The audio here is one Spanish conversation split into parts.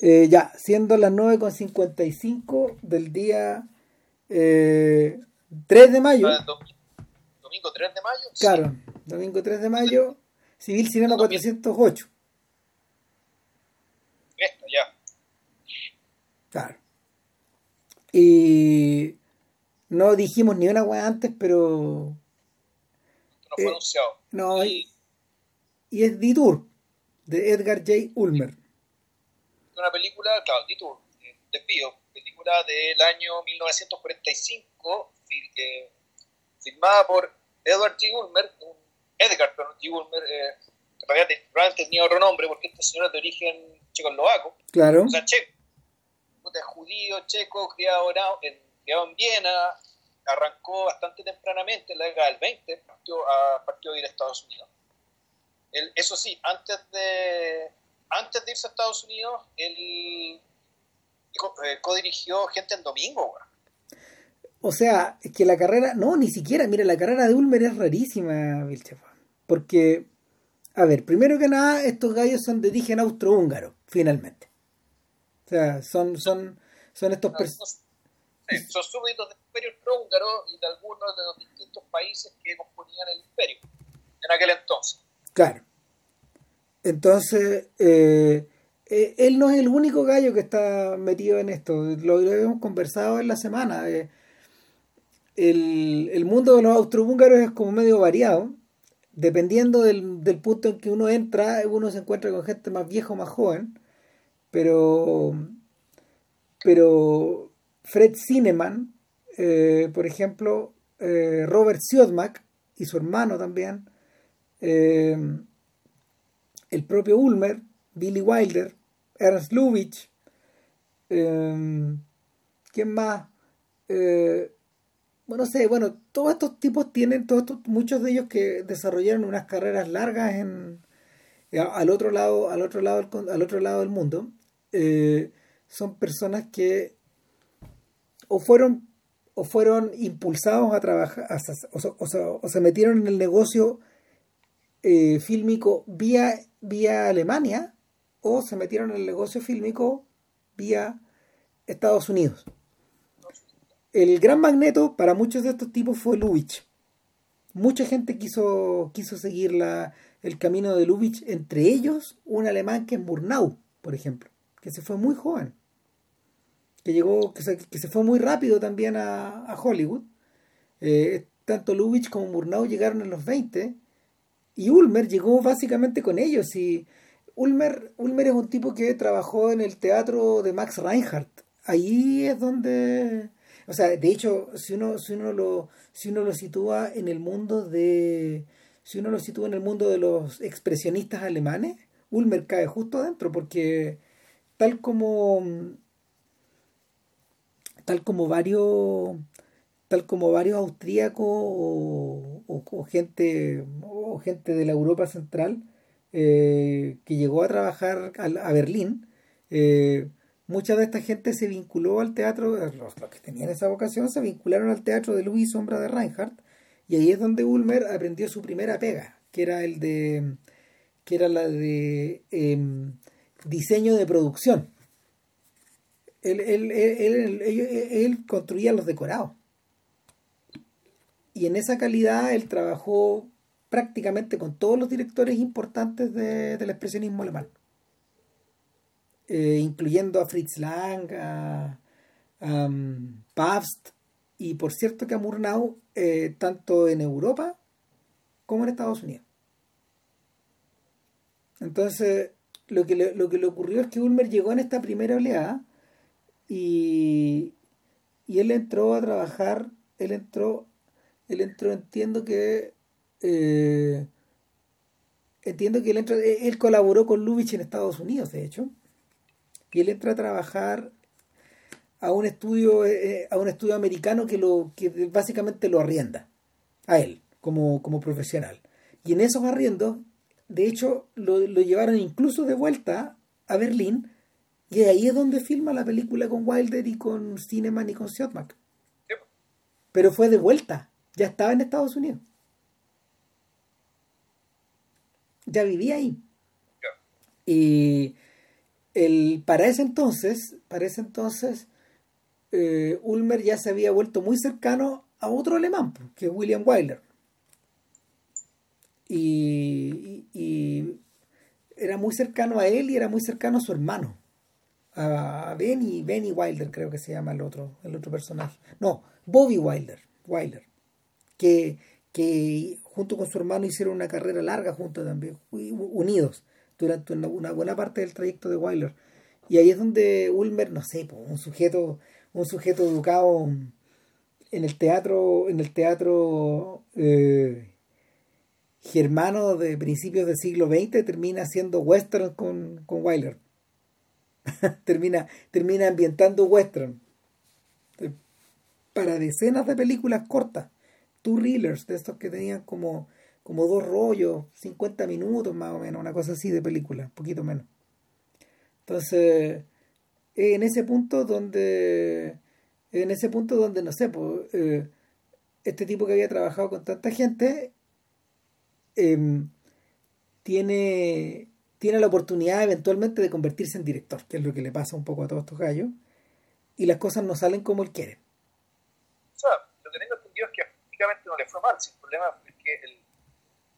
Eh, ya, siendo las 9.55 del día eh, 3 de mayo. Ah, dom- Domingo 3 de mayo. Claro, domingo 3 de mayo, Civil Sirena 408. Esto, ya. Claro. Y no dijimos ni una weá antes, pero. Esto no fue Eh, anunciado. No, Y y es Detour, de Edgar J. Ulmer. Una película, claro, Detour, eh, Desvío, película del año 1945, fil- eh, filmada por Edward G. Ulmer, un Edgar perdón, G. Ulmer, eh, que en realidad tenía otro nombre porque este señor es de origen checoslovaco, Claro. o sea, checo, judío, checo, criado en, criado en Viena, arrancó bastante tempranamente, en la década del 20, partió, a, partió a ir a Estados Unidos. Eso sí, antes de, antes de irse a Estados Unidos, él eh, codirigió Gente en Domingo. O sea, es que la carrera, no, ni siquiera, mira, la carrera de Ulmer es rarísima, Vilchefa. Porque, a ver, primero que nada, estos gallos son de origen austrohúngaro, finalmente. O sea, son, son, son estos No, pers- no- sí, son súbditos del imperio austrohúngaro y de algunos de los distintos países que componían el imperio en aquel entonces. Claro. Entonces, eh, eh, él no es el único gallo que está metido en esto. Lo, lo hemos conversado en la semana. eh. el, el mundo de los austrohúngaros es como medio variado. Dependiendo del, del punto en que uno entra, uno se encuentra con gente más vieja o más joven. Pero, pero Fred Cineman, eh, por ejemplo, eh, Robert Siodmak y su hermano también, eh, el propio Ulmer, Billy Wilder, Ernst Lubitsch, eh, ¿quién más? Eh, bueno, no sé, bueno, todos estos tipos tienen, todos estos, muchos de ellos que desarrollaron unas carreras largas en al otro lado, al otro lado, al otro lado del mundo, eh, son personas que o fueron o fueron impulsados a trabajar, o se metieron en el negocio eh, fílmico vía, vía Alemania o se metieron en el negocio fílmico vía Estados Unidos. El gran magneto para muchos de estos tipos fue Lubitsch. Mucha gente quiso, quiso seguir la, el camino de Lubitsch, entre ellos un alemán que es Murnau, por ejemplo, que se fue muy joven, que llegó, que se, que se fue muy rápido también a, Hollywood. Eh, tanto Lubitsch como Murnau llegaron en los 20 y Ulmer llegó básicamente con ellos. Y Ulmer, Ulmer es un tipo que trabajó en el teatro de Max Reinhardt. Ahí es donde. O sea, de hecho, si uno, si uno lo, si uno lo sitúa en el mundo de. Si uno lo sitúa en el mundo de los expresionistas alemanes, Ulmer cae justo adentro, porque tal como. Tal como varios tal como varios austríacos o- gente o gente de la Europa central eh, que llegó a trabajar a, Berlín eh, mucha de esta gente se vinculó al teatro los, los que tenían esa vocación se vincularon al teatro de luz y sombra de Reinhardt y ahí es donde Ulmer aprendió su primera pega que era el de que era la de em, diseño de producción. Él, él- él- él construía los decorados y en esa calidad él trabajó prácticamente con todos los directores importantes de- del expresionismo alemán, Eh, incluyendo a Fritz Lang, a, um, Pabst y por cierto que a Murnau, eh, tanto en Europa como en Estados Unidos. Entonces, lo que, le, lo que le ocurrió es que Ulmer llegó en esta primera oleada y, y él entró a trabajar, él entró él entró, entiendo que eh, entiendo que él entró, eh, él colaboró con Lubitsch en Estados Unidos, de hecho, y él entra a trabajar a un estudio, eh, a un estudio americano que lo, que básicamente lo arrienda a él como, como profesional. Y en esos arriendos, de hecho, lo, lo llevaron incluso de vuelta a Berlín, y ahí es donde filma la película con Wilder y con Cineman y con Siodmak. Sí, Pero fue de vuelta, ya estaba en Estados Unidos. Ya vivía ahí. Y, el, para ese entonces, para ese entonces, eh, Ulmer ya se había vuelto muy cercano a otro alemán, que es William Wyler. Y, y, era muy cercano a él y era muy cercano a su hermano, a Benny, Benny Wilder, creo que se llama el otro, el otro personaje. No, Bobby Wilder, Wilder que, que junto con su hermano hicieron una carrera larga juntos también, unidos durante una, buena parte del trayecto de Wyler. Y ahí es donde Ulmer, no sé, un sujeto, un sujeto educado en el teatro, en el teatro eh, germano de principios del siglo XX, termina haciendo western con, con Wyler. termina, termina ambientando western eh, para decenas de películas cortas, two reelers, de estos que tenían como como dos rollos, 50 minutos más o menos, una cosa así de película, un poquito menos. Entonces, en ese punto donde, en ese punto donde, no sé, pues, eh, este tipo que había trabajado con tanta gente, em, tiene, tiene la oportunidad eventualmente de convertirse en director, que es lo que le pasa un poco a todos estos gallos, y las cosas no salen como él quiere. O sea, lo que tengo entendido es no le fue mal, el problema es que el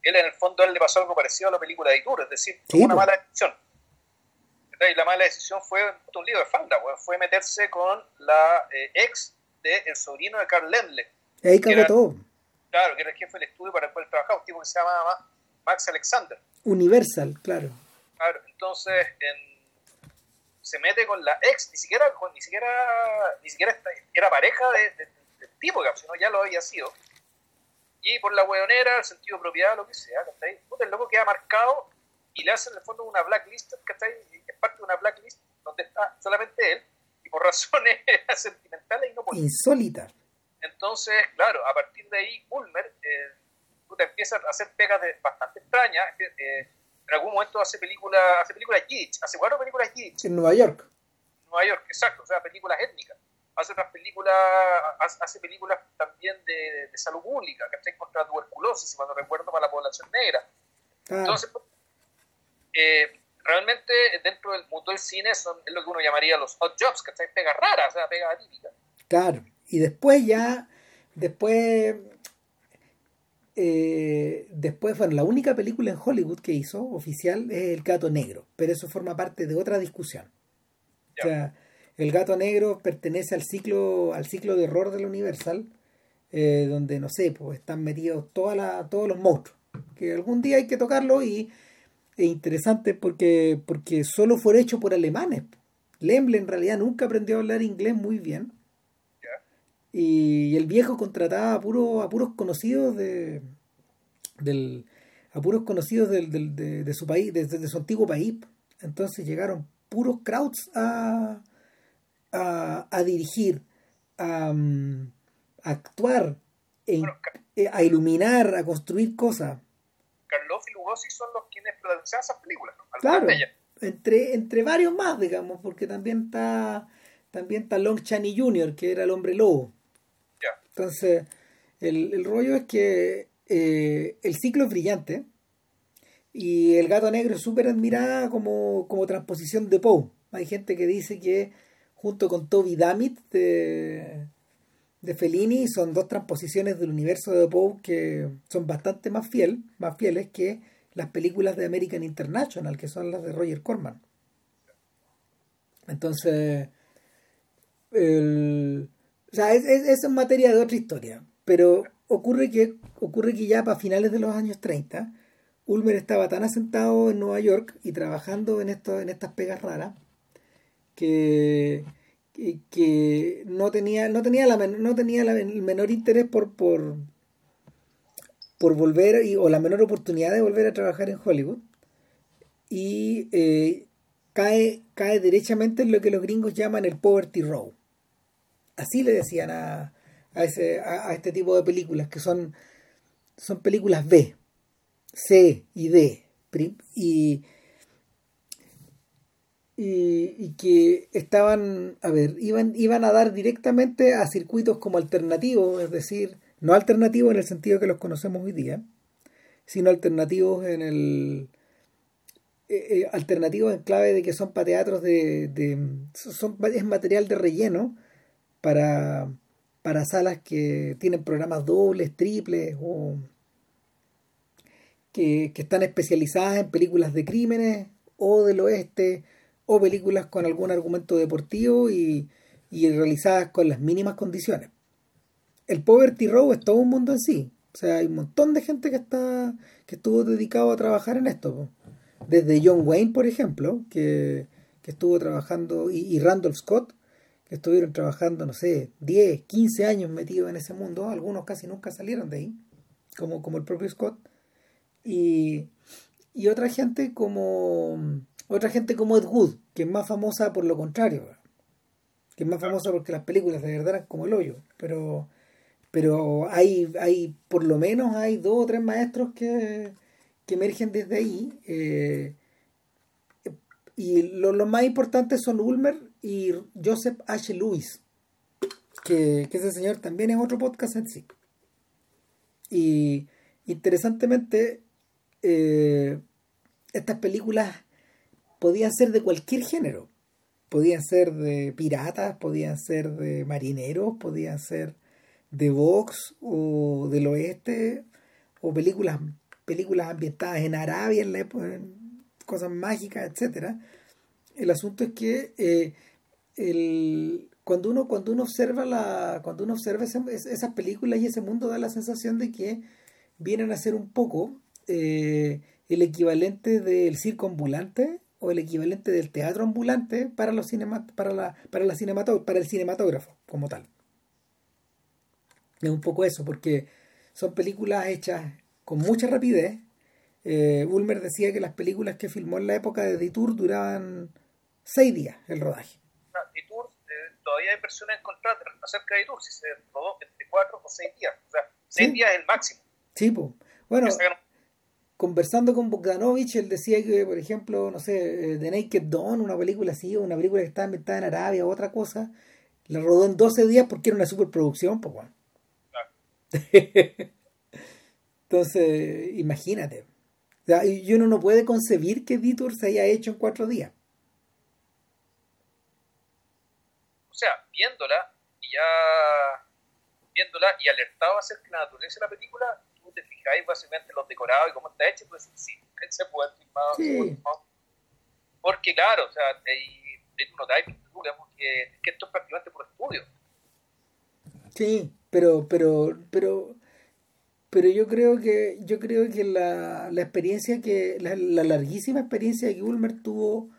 él en el fondo él le pasó algo parecido a la película de Itur, es decir, fue una mala decisión. Y la mala decisión fue un lío de falda, fue meterse con la eh, ex del el sobrino de Carl Lendle. Y ahí cagó todo. Claro, que era el jefe del estudio para el cual trabajaba, un tipo que se llamaba Max Alexander. Universal, claro. Claro, entonces se mete con la ex, ni siquiera, ni siquiera, ni siquiera era pareja de, del tipo, sino ya lo había sido y por la hueonera, el sentido de propiedad, lo que sea, ¿cachai? el loco queda marcado y le hacen en el fondo una blacklist, ¿cachai? Es parte de una blacklist donde está solamente él y por razones sentimentales y no políticas. Insólita. Entonces, claro, a partir de ahí, Ulmer eh, empieza a hacer pegas de, bastante extrañas. Eh, en algún momento hace películas, hace películas hace cuatro películas Yiddish. En Nueva York. Nueva York, exacto, o sea, películas étnicas hace otras películas, hace películas también de, salud pública, que está contra la tuberculosis, si cuando recuerdo, para la población negra. Entonces, eh, realmente dentro del mundo del cine son, es lo que uno llamaría los hot jobs, que está pega rara, o sea, pega atípica. Claro, y después ya, después, eh, después, bueno, la única película en Hollywood que hizo oficial es El Gato Negro, pero eso forma parte de otra discusión. O sea, el gato negro pertenece al ciclo, al ciclo de horror de la Universal, eh, donde, no sé, pues están metidos toda la, todos los monstruos. Que algún día hay que tocarlo y es interesante porque, porque solo fue hecho por alemanes. Lemble en realidad nunca aprendió a hablar inglés muy bien. Y el viejo contrataba a, puro, a puros conocidos de, del, a puros conocidos del, de, de, su país, desde de su antiguo país. Entonces llegaron puros crowds a, a, dirigir, a, mm, actuar, e eh, a iluminar, a construir cosas. Carlos y Lugosi son los quienes producen esas películas, Claro, entre, entre varios más, digamos, porque también está también está Long Chaney Jr., que era el hombre lobo. Entonces, el, rollo es que eh, el ciclo es brillante y el gato negro es súper admirada como, como transposición de Poe. Hay gente que dice que junto con Toby Dammit de, de Fellini, son dos transposiciones del universo de Poe que son bastante más, más fieles que las películas de American International, que son las de Roger Corman. Entonces, el, o sea, es, es, materia de otra historia, pero ocurre que, ocurre que ya para finales de los años 30, Ulmer estaba tan asentado en Nueva York y trabajando en, esto, en estas pegas raras que, que, no tenía, no tenía, la, no tenía el menor interés por, por, por volver o la menor oportunidad de volver a trabajar en Hollywood y eh, cae, cae derechamente en lo que los gringos llaman el poverty row. Así le decían a, a, ese, a, este tipo de películas, que son, son películas B, C y D. Y, y, que estaban, a ver, iban, iban a dar directamente a circuitos como alternativos, es decir, no alternativos en el sentido que los conocemos hoy día, sino alternativos en el eh, eh, alternativos en clave de que son para teatros de, de son, es material de relleno para, para salas que tienen programas dobles, triples o que, que están especializadas en películas de crímenes o del oeste o películas con algún argumento deportivo y, y realizadas con las mínimas condiciones. El Poverty Row es todo un mundo en sí. O sea, hay un montón de gente que está que estuvo dedicado a trabajar en esto. Desde John Wayne, por ejemplo, que, estuvo trabajando, y, Randolph Scott, que estuvieron trabajando, no sé, 10, 15 años metidos en ese mundo. Algunos casi nunca salieron de ahí, como, como el propio Scott. Y, y otra gente como otra gente como Ed Wood, que es más famosa por lo contrario, que es más famosa porque las películas de verdad eran como el hoyo, pero pero hay, hay por lo menos hay dos o tres maestros que, que emergen desde ahí eh, y los más importantes son Ulmer y Joseph H. Lewis que, ese señor también es otro podcast en sí. Y interesantemente eh, estas películas podían ser de cualquier género. Podían ser de piratas podían ser de marineros podían ser de Vox o del oeste o películas películas ambientadas en Arabia en, la época, cosas mágicas etcétera. El asunto es que eh, el, cuando uno cuando uno observa la cuando uno observa esas películas y ese mundo da la sensación de que vienen a ser un poco eh, el equivalente del circo ambulante o el equivalente del teatro ambulante para los para la para la para el cinematógrafo como tal es un poco eso, porque son películas hechas con mucha rapidez. Eh, Ulmer decía que las películas que filmó en la época de Detour duraban seis días el rodaje. Detour, eh, todavía hay personas encontradas acerca de Detour, si se rodó entre cuatro o seis días. O sea, seis días es el máximo. Sí, pues. Bueno, conversando con Bogdanovich, él decía que, por ejemplo, no sé, eh, The Naked Dawn, una película así, una película que estaba inventada en Arabia o otra cosa, la rodó en 12 días porque era una superproducción, pues bueno. Entonces, imagínate. y uno no puede concebir que Detour se haya hecho en cuatro días. O sea, viéndola y ya viéndola y alertado acerca de la naturaleza de la película, te fijáis básicamente los decorados y cómo está hecho, pues sí, se puede. Sí. Porque claro, o sea, ahí, ahí tú notas que, que esto es prácticamente por estudio. Sí, pero, pero, pero, pero yo creo que, yo creo que la, la experiencia que, la, larguísima experiencia que Ulmer tuvo,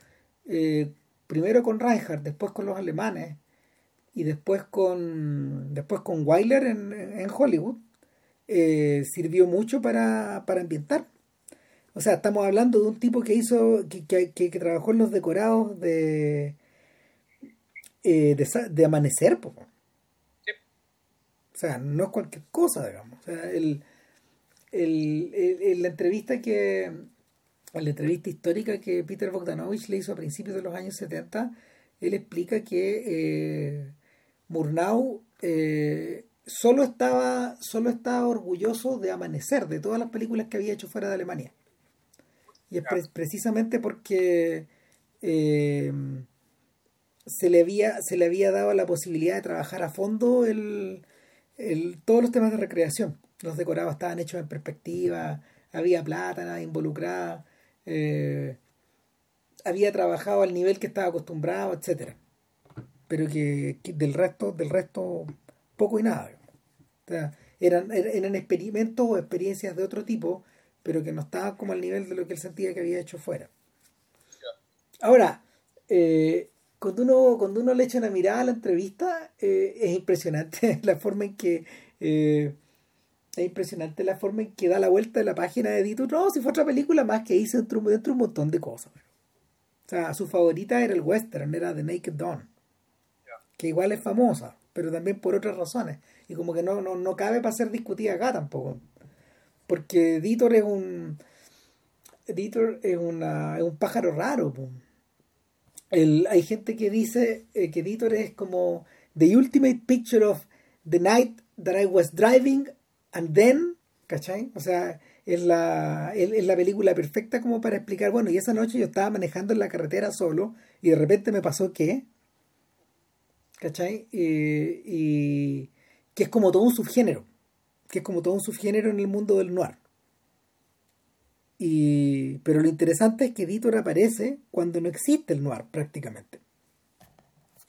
eh, primero con Reinhardt, después con los alemanes, y después con, después con Weiler en, en Hollywood, eh, sirvió mucho para, para ambientar. O sea, estamos hablando de un tipo que hizo, que, que, que trabajó en los decorados de, eh, de, de, amanecer, pues o sea, no es cualquier cosa, digamos. O sea, el, el, la entrevista que la entrevista histórica que Peter Bogdanovich le hizo a principios de los años 70, él explica que eh, Murnau eh, solo estaba solo estaba orgulloso de Amanecer, de todas las películas que había hecho fuera de Alemania. Y es precisamente porque eh, se, le había, se le había dado la posibilidad de trabajar a fondo el, todos los temas de recreación. Los decorados estaban hechos en perspectiva, había plata nada involucrada, eh, había trabajado al nivel que estaba acostumbrado, etcétera. Pero que, del resto, del resto, poco y nada. Eran, eran experimentos o experiencias de otro tipo, pero que no estaban como al nivel de lo que él sentía que había hecho fuera. Ahora, eh, cuando uno, cuando uno le echa una mirada a la entrevista, eh, es impresionante la forma en que eh, es impresionante la forma en que da la vuelta de la página de Dito. No, si fue otra película más que hice dentro, dentro de un montón de cosas. O sea, su favorita era el western, era The Naked Dawn. Que igual es famosa, pero también por otras razones. Y como que no, no, no cabe para ser discutida acá tampoco. Porque Editor es un. Editor es, una, es un pájaro raro. el, hay gente que dice eh, que Editor es como the ultimate picture of the night that I was driving and then, ¿cachai? O sea, es la, es, la película perfecta como para explicar, bueno, y esa noche yo estaba manejando en la carretera solo y de repente me pasó que, ¿cachai? y que es como todo un subgénero, que es como todo un subgénero en el mundo del noir. Y, pero lo interesante es que Editor aparece cuando no existe el noir prácticamente.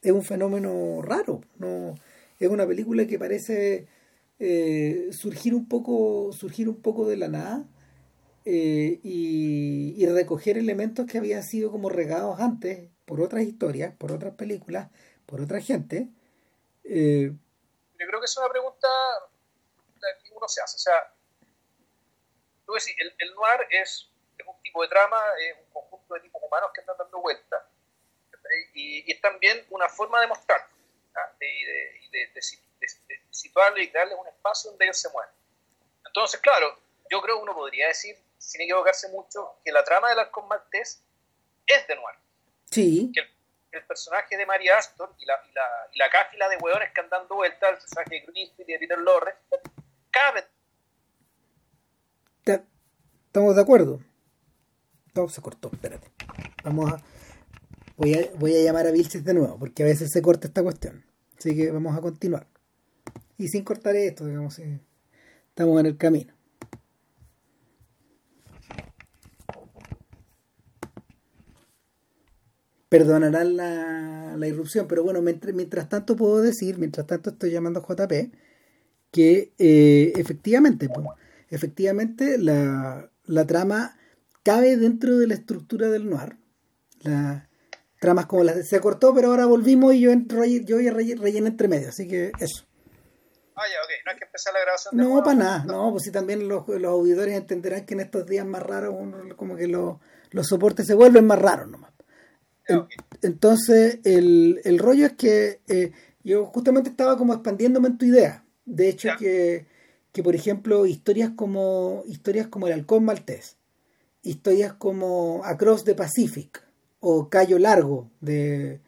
Es un fenómeno raro, no es una película que parece eh, surgir un poco surgir un poco de la nada eh, y, recoger elementos que habían sido como regados antes por otras historias, por otras películas, por otra gente. Eh, Yo creo que es una pregunta que uno se hace. O sea, tú decís, el, el noir es, un tipo de trama, es un conjunto de tipos humanos que están dando vueltas. Y, es también una forma de mostrar y de, de, situarlo y darle un espacio donde ellos se mueven. Entonces, claro, yo creo que uno podría decir, sin equivocarse mucho, que la trama del Halcón Maltés es de noir. Sí. Que el, personaje de María Astor y la, y la, y la cáfila de hueones que andan dando vueltas, el personaje de Greenfield y de Peter Lorre, cabe. Estamos de acuerdo. Todo se cortó, espérate. Vamos a. Voy a, voy a llamar a Vilches de nuevo, porque a veces se corta esta cuestión. Así que vamos a continuar y sin cortar esto, digamos, estamos en el camino. Perdonarán la, la irrupción, pero bueno, mientras, tanto puedo decir, mientras tanto estoy llamando a JP, que eh, efectivamente, pues, efectivamente la, la, trama cabe dentro de la estructura del noir. La, tramas como las se cortó, pero ahora volvimos y yo entro yo relleno entre medio, así que eso. Ah, ya, ok. No hay que empezar la grabación. no, para nada. No, pues sí, también los, los, auditores entenderán que en estos días más raros, como que los, los soportes se vuelven más raros nomás. Entonces, el, el, rollo es que eh, yo justamente estaba como expandiéndome en tu idea. De hecho, que, que, por ejemplo, historias como, historias como El Halcón Maltés, historias como Across the Pacific o Cayo Largo de,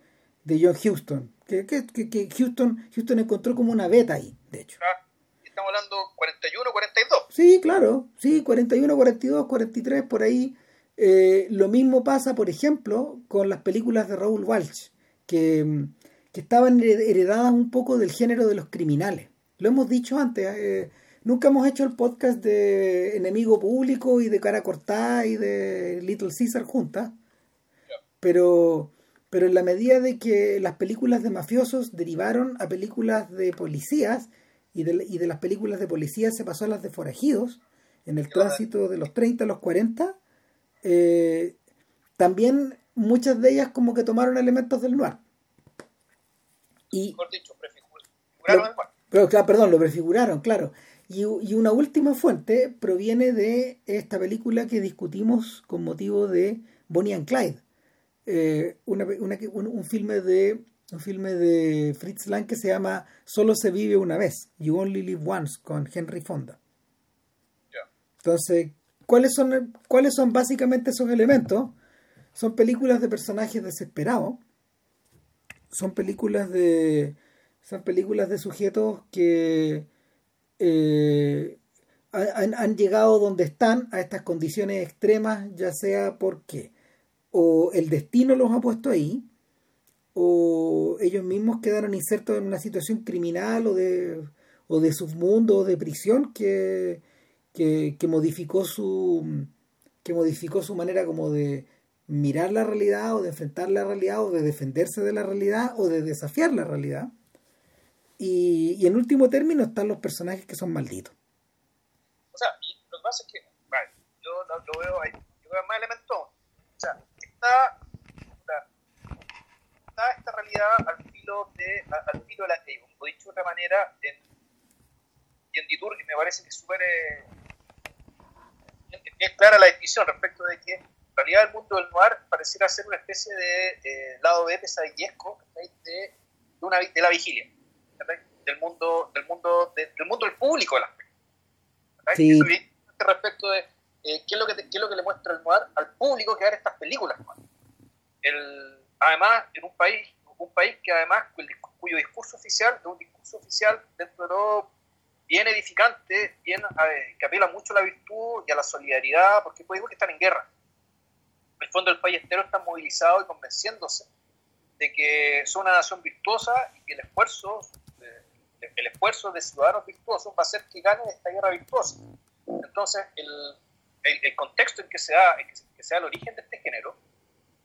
de John Houston, que, que, que, Houston, Houston encontró como una beta ahí de hecho. Ah, estamos hablando 41, 42. Sí, claro, sí, 41, 42, 43, por ahí. Eh, lo mismo pasa, por ejemplo, con las películas de Raúl Walsh, que, que, estaban heredadas un poco del género de los criminales. Lo hemos dicho antes, eh, nunca hemos hecho el podcast de Enemigo Público y de Cara Cortada y de Little Caesar juntas, pero pero en la medida de que las películas de mafiosos derivaron a películas de policías y de, y de las películas de policía se pasó a las de forajidos en el tránsito de los 30 a los 40, eh, también muchas de ellas como que tomaron elementos del noir. Y, dicho, prefiguraron Pero, claro, perdón, lo prefiguraron, claro. Y, y, una última fuente proviene de esta película que discutimos con motivo de Bonnie and Clyde. Eh, una, una, un, un, filme de un filme de Fritz Lang que se llama Solo se vive una vez, You Only Live Once, con Henry Fonda. Entonces, ¿cuáles son, ¿cuáles son básicamente esos elementos? Son películas de personajes desesperados, son películas de son películas de sujetos que eh, han, llegado donde están a estas condiciones extremas, ya sea porque o el destino los ha puesto ahí, o ellos mismos quedaron insertos en una situación criminal o de, o de submundo o de prisión que, que, modificó su que modificó su manera como de mirar la realidad o de enfrentar la realidad o de defenderse de la realidad o de desafiar la realidad. Y, en último término están los personajes que son malditos. O sea, y lo que pasa es que, vale, yo lo, veo ahí, yo veo más elementos. O sea, está esta realidad al filo de, al filo de la ley. Como dicho de otra manera, en, en Ditur, y me parece que es súper eh, es clara la definición respecto de que en realidad el mundo del noir pareciera ser una especie de eh, lado B pesadillesco de, de, una, de la vigilia, del mundo, del mundo, del mundo del público de las películas. Respecto de eh, ¿qué, es lo que qué es lo que le muestra el noir al público que ver estas películas. El, además en un país, un país que además cuyo discurso oficial es un discurso oficial dentro de todo bien edificante, bien, que apela mucho a la virtud y a la solidaridad, porque puede que están en guerra. En el fondo, el país entero está movilizado y convenciéndose de que son una nación virtuosa y que el esfuerzo, el esfuerzo de ciudadanos virtuosos va a hacer que ganen esta guerra virtuosa. Entonces, el, el, contexto en que se da, en que da el origen de este género,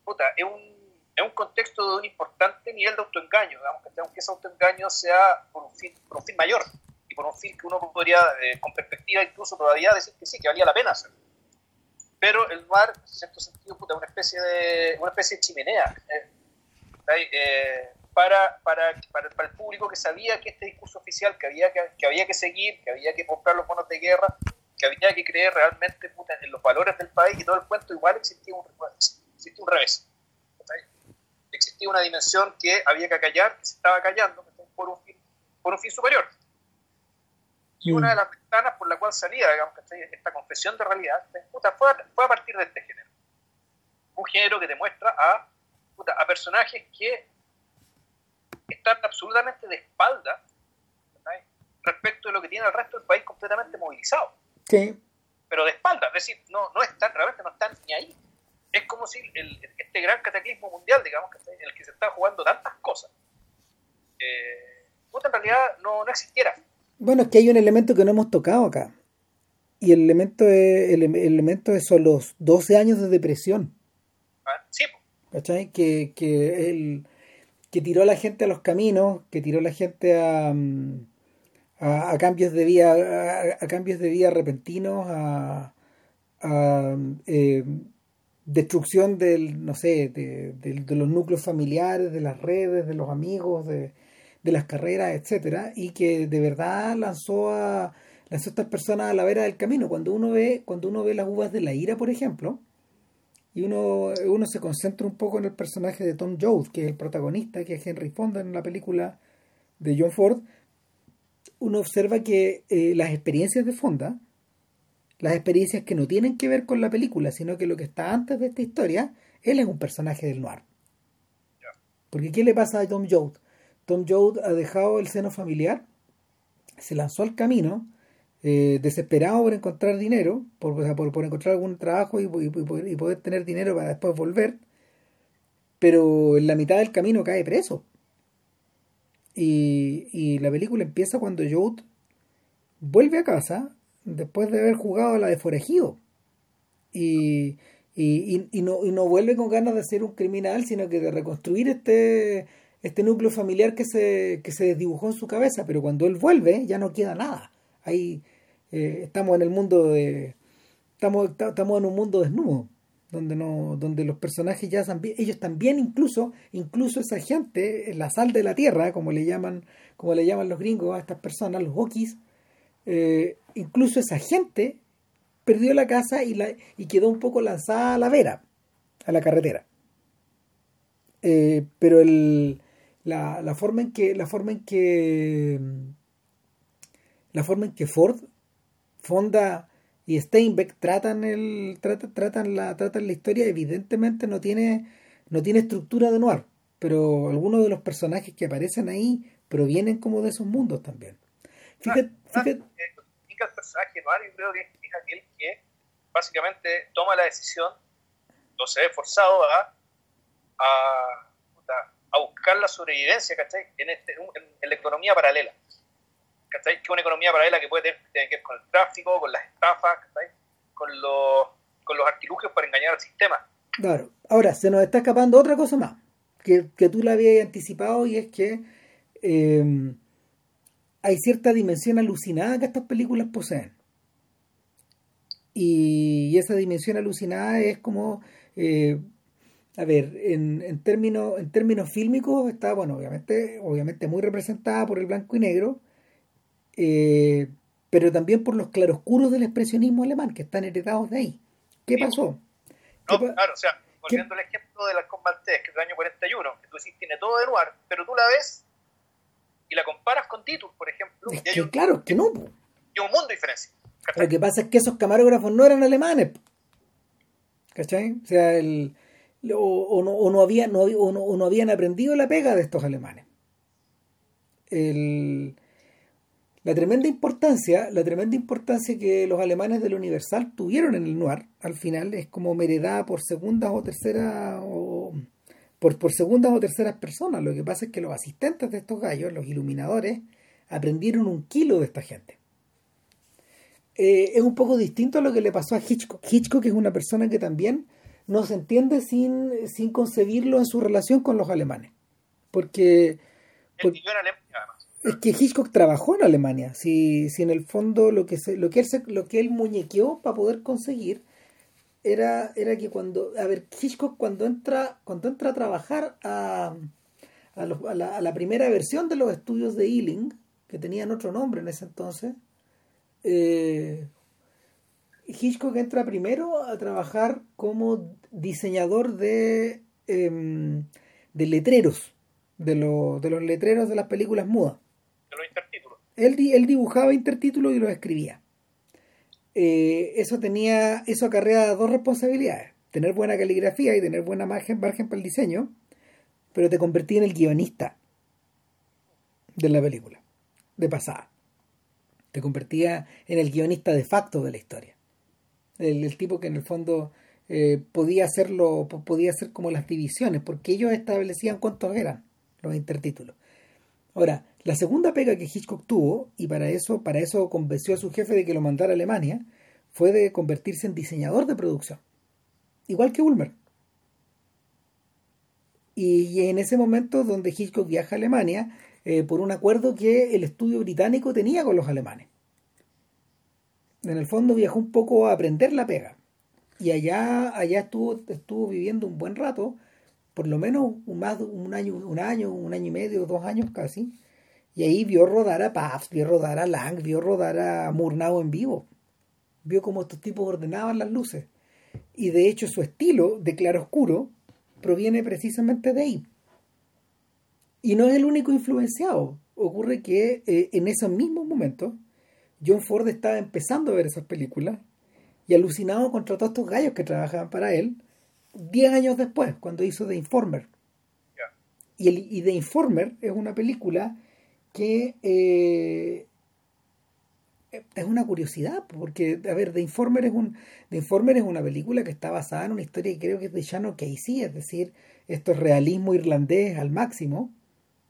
puta, es un es un contexto de un importante nivel de autoengaño, digamos, que aunque ese autoengaño sea por un fin, por un fin mayor por un fin que uno podría, eh, con perspectiva incluso todavía, decir que sí, que valía la pena hacer. Pero el mar, en cierto sentido, es una especie de, una especie de chimenea eh, eh, para, para, para, el público que sabía que este discurso oficial que había que, que, había que seguir, que había que comprar los bonos de guerra, que había que creer realmente en los valores del país y todo el cuento, igual existía un, existía un revés existía una dimensión que había que acallar, que se estaba callando por un fin, por un fin superior. Y una de las ventanas por la cual salía, digamos, esta confesión de realidad, fue, a, partir de este género. Un género que demuestra a, a personajes que están absolutamente de espalda respecto de lo que tiene el resto del país completamente movilizado. Sí. Pero de espalda, es decir, no, no están, realmente no están ni ahí es como si este gran cataclismo mundial, digamos, en el que se están jugando tantas cosas, eh, en realidad no, no, existiera. Bueno, es que hay un elemento que no hemos tocado acá. Y el elemento es, el, elemento son los 12 años de depresión. Ah, sí. ¿Cachai? Que, que, el, que tiró a la gente a los caminos, que tiró a la gente a, a, cambios de vía a, cambios de vía repentinos, a, a eh, destrucción del, no sé, de, los núcleos familiares, de las redes, de los amigos, de, las carreras, etcétera, y que de verdad lanzó a lanzó a estas personas a la vera del camino. Cuando uno ve, cuando uno ve las uvas de la ira, por ejemplo, y uno, uno se concentra un poco en el personaje de Tom Jones, que es el protagonista, que es Henry Fonda en la película de John Ford, uno observa que eh, las experiencias de Fonda las experiencias que no tienen que ver con la película, sino que lo que está antes de esta historia, él es un personaje del noir. Porque ¿qué le pasa a Tom Joad? Tom Joad ha dejado el seno familiar, se lanzó al camino, eh, desesperado por encontrar dinero, por, por, encontrar algún trabajo y, poder tener dinero para después volver, pero en la mitad del camino cae preso. Y, la película empieza cuando Joad vuelve a casa después de haber jugado a la de forajido. Y, no, y no vuelve con ganas de ser un criminal, sino que de reconstruir este, este núcleo familiar que se, que se desdibujó en su cabeza. Pero cuando él vuelve, ya no queda nada. Ahí eh, estamos en el mundo de. Estamos, estamos en un mundo desnudo donde no donde los personajes ya ellos también incluso incluso esa gente la sal de la tierra como le llaman como le llaman los gringos a estas personas los hokis eh, incluso esa gente perdió la casa y, la, y quedó un poco lanzada a la vera, a la carretera. Eh, pero el, la, la, forma en que la forma en que la forma en que Ford, Fonda y Steinbeck tratan el tratan, tratan la tratan la historia evidentemente no tiene no tiene estructura de noir, pero algunos de los personajes que aparecen ahí provienen como de esos mundos también. Fíjate, fíjate, el personaje noir, yo creo que es aquel que básicamente toma la decisión, o se ve forzado a, a, a buscar la sobrevivencia, ¿cachai? En, este, en, la economía paralela. ¿cachai? Que es una economía paralela que puede tener, que ver con el tráfico, con las estafas, ¿cachai? Con los, con los artilugios para engañar al sistema. Claro. Ahora, se nos está escapando otra cosa más, que, que tú la habías anticipado y es que eh, hay cierta dimensión alucinada que estas películas poseen. Y esa dimensión alucinada es como, eh, a ver, en, en, términos, en términos fílmicos está, bueno, obviamente, obviamente muy representada por el blanco y negro, eh, pero también por los claroscuros del expresionismo alemán que están heredados de ahí. ¿Qué pasó? No, claro, o sea, volviendo al ejemplo de la Maltés, que es del año 41, que tú decís tiene todo de noir, pero tú la ves y la comparas con Titus, por ejemplo, es que, claro, que no. Y un mundo diferencia. Lo que pasa es que esos camarógrafos no eran alemanes. ¿Cachai? O sea, el, o, no, o, no, había, no, o, no, habían aprendido la pega de estos alemanes. El, la tremenda importancia, la tremenda importancia que los alemanes del Universal tuvieron en el noir, al final es como meredada por segundas o terceras o por, por segundas o terceras personas. Lo que pasa es que los asistentes de estos gallos, los iluminadores, aprendieron un kilo de esta gente. Eh, es un poco distinto a lo que le pasó a Hitchcock. Hitchcock es una persona que también no se entiende sin, sin concebirlo en su relación con los alemanes. Porque, porque es que Hitchcock trabajó en Alemania. Si, si en el fondo lo que, se, lo, que él lo que él muñequeó para poder conseguir era, era que cuando. A ver, Hitchcock cuando entra, cuando entra a trabajar a, a, la, a la, primera versión de los estudios de Ealing, que tenían otro nombre en ese entonces, eh, Hitchcock entra primero a trabajar como diseñador de, eh, de letreros, de, lo, de los letreros de las películas mudas los intertítulos. Él, él dibujaba intertítulos y los escribía. Eh, eso tenía, eso acarrea dos responsabilidades. Tener buena caligrafía y tener buena margen, margen para el diseño, pero te convertía en el guionista de la película, de pasada. Te convertía en el guionista de facto de la historia. El, tipo que en el fondo eh, podía hacerlo, podía hacer como las divisiones, porque ellos establecían cuántos eran los intertítulos. Ahora, la segunda pega que Hitchcock tuvo, y para eso, para eso convenció a su jefe de que lo mandara a Alemania, fue de convertirse en diseñador de producción. Igual que Ulmer. Y, en ese momento donde Hitchcock viaja a Alemania eh, por un acuerdo que el estudio británico tenía con los alemanes. En el fondo viajó un poco a aprender la pega. Y allá, allá estuvo, estuvo viviendo un buen rato, por lo menos un, más, un año, un año, un año y medio, dos años casi, y ahí vio rodar a Pabst, vio rodar a Lang, vio rodar a Murnau en vivo. Vio cómo estos tipos ordenaban las luces. Y de hecho su estilo de claroscuro proviene precisamente de ahí. Y no es el único influenciado. Ocurre que eh, en esos mismos momentos John Ford estaba empezando a ver esas películas y alucinado contra todos estos gallos que trabajaban para él, diez años después, cuando hizo The Informer. Y, el, y The Informer es una película que eh, es una curiosidad, porque, a ver, The Informer, es un, The Informer es una película que está basada en una historia que creo que es de Shano Casey, es decir, esto es realismo irlandés al máximo,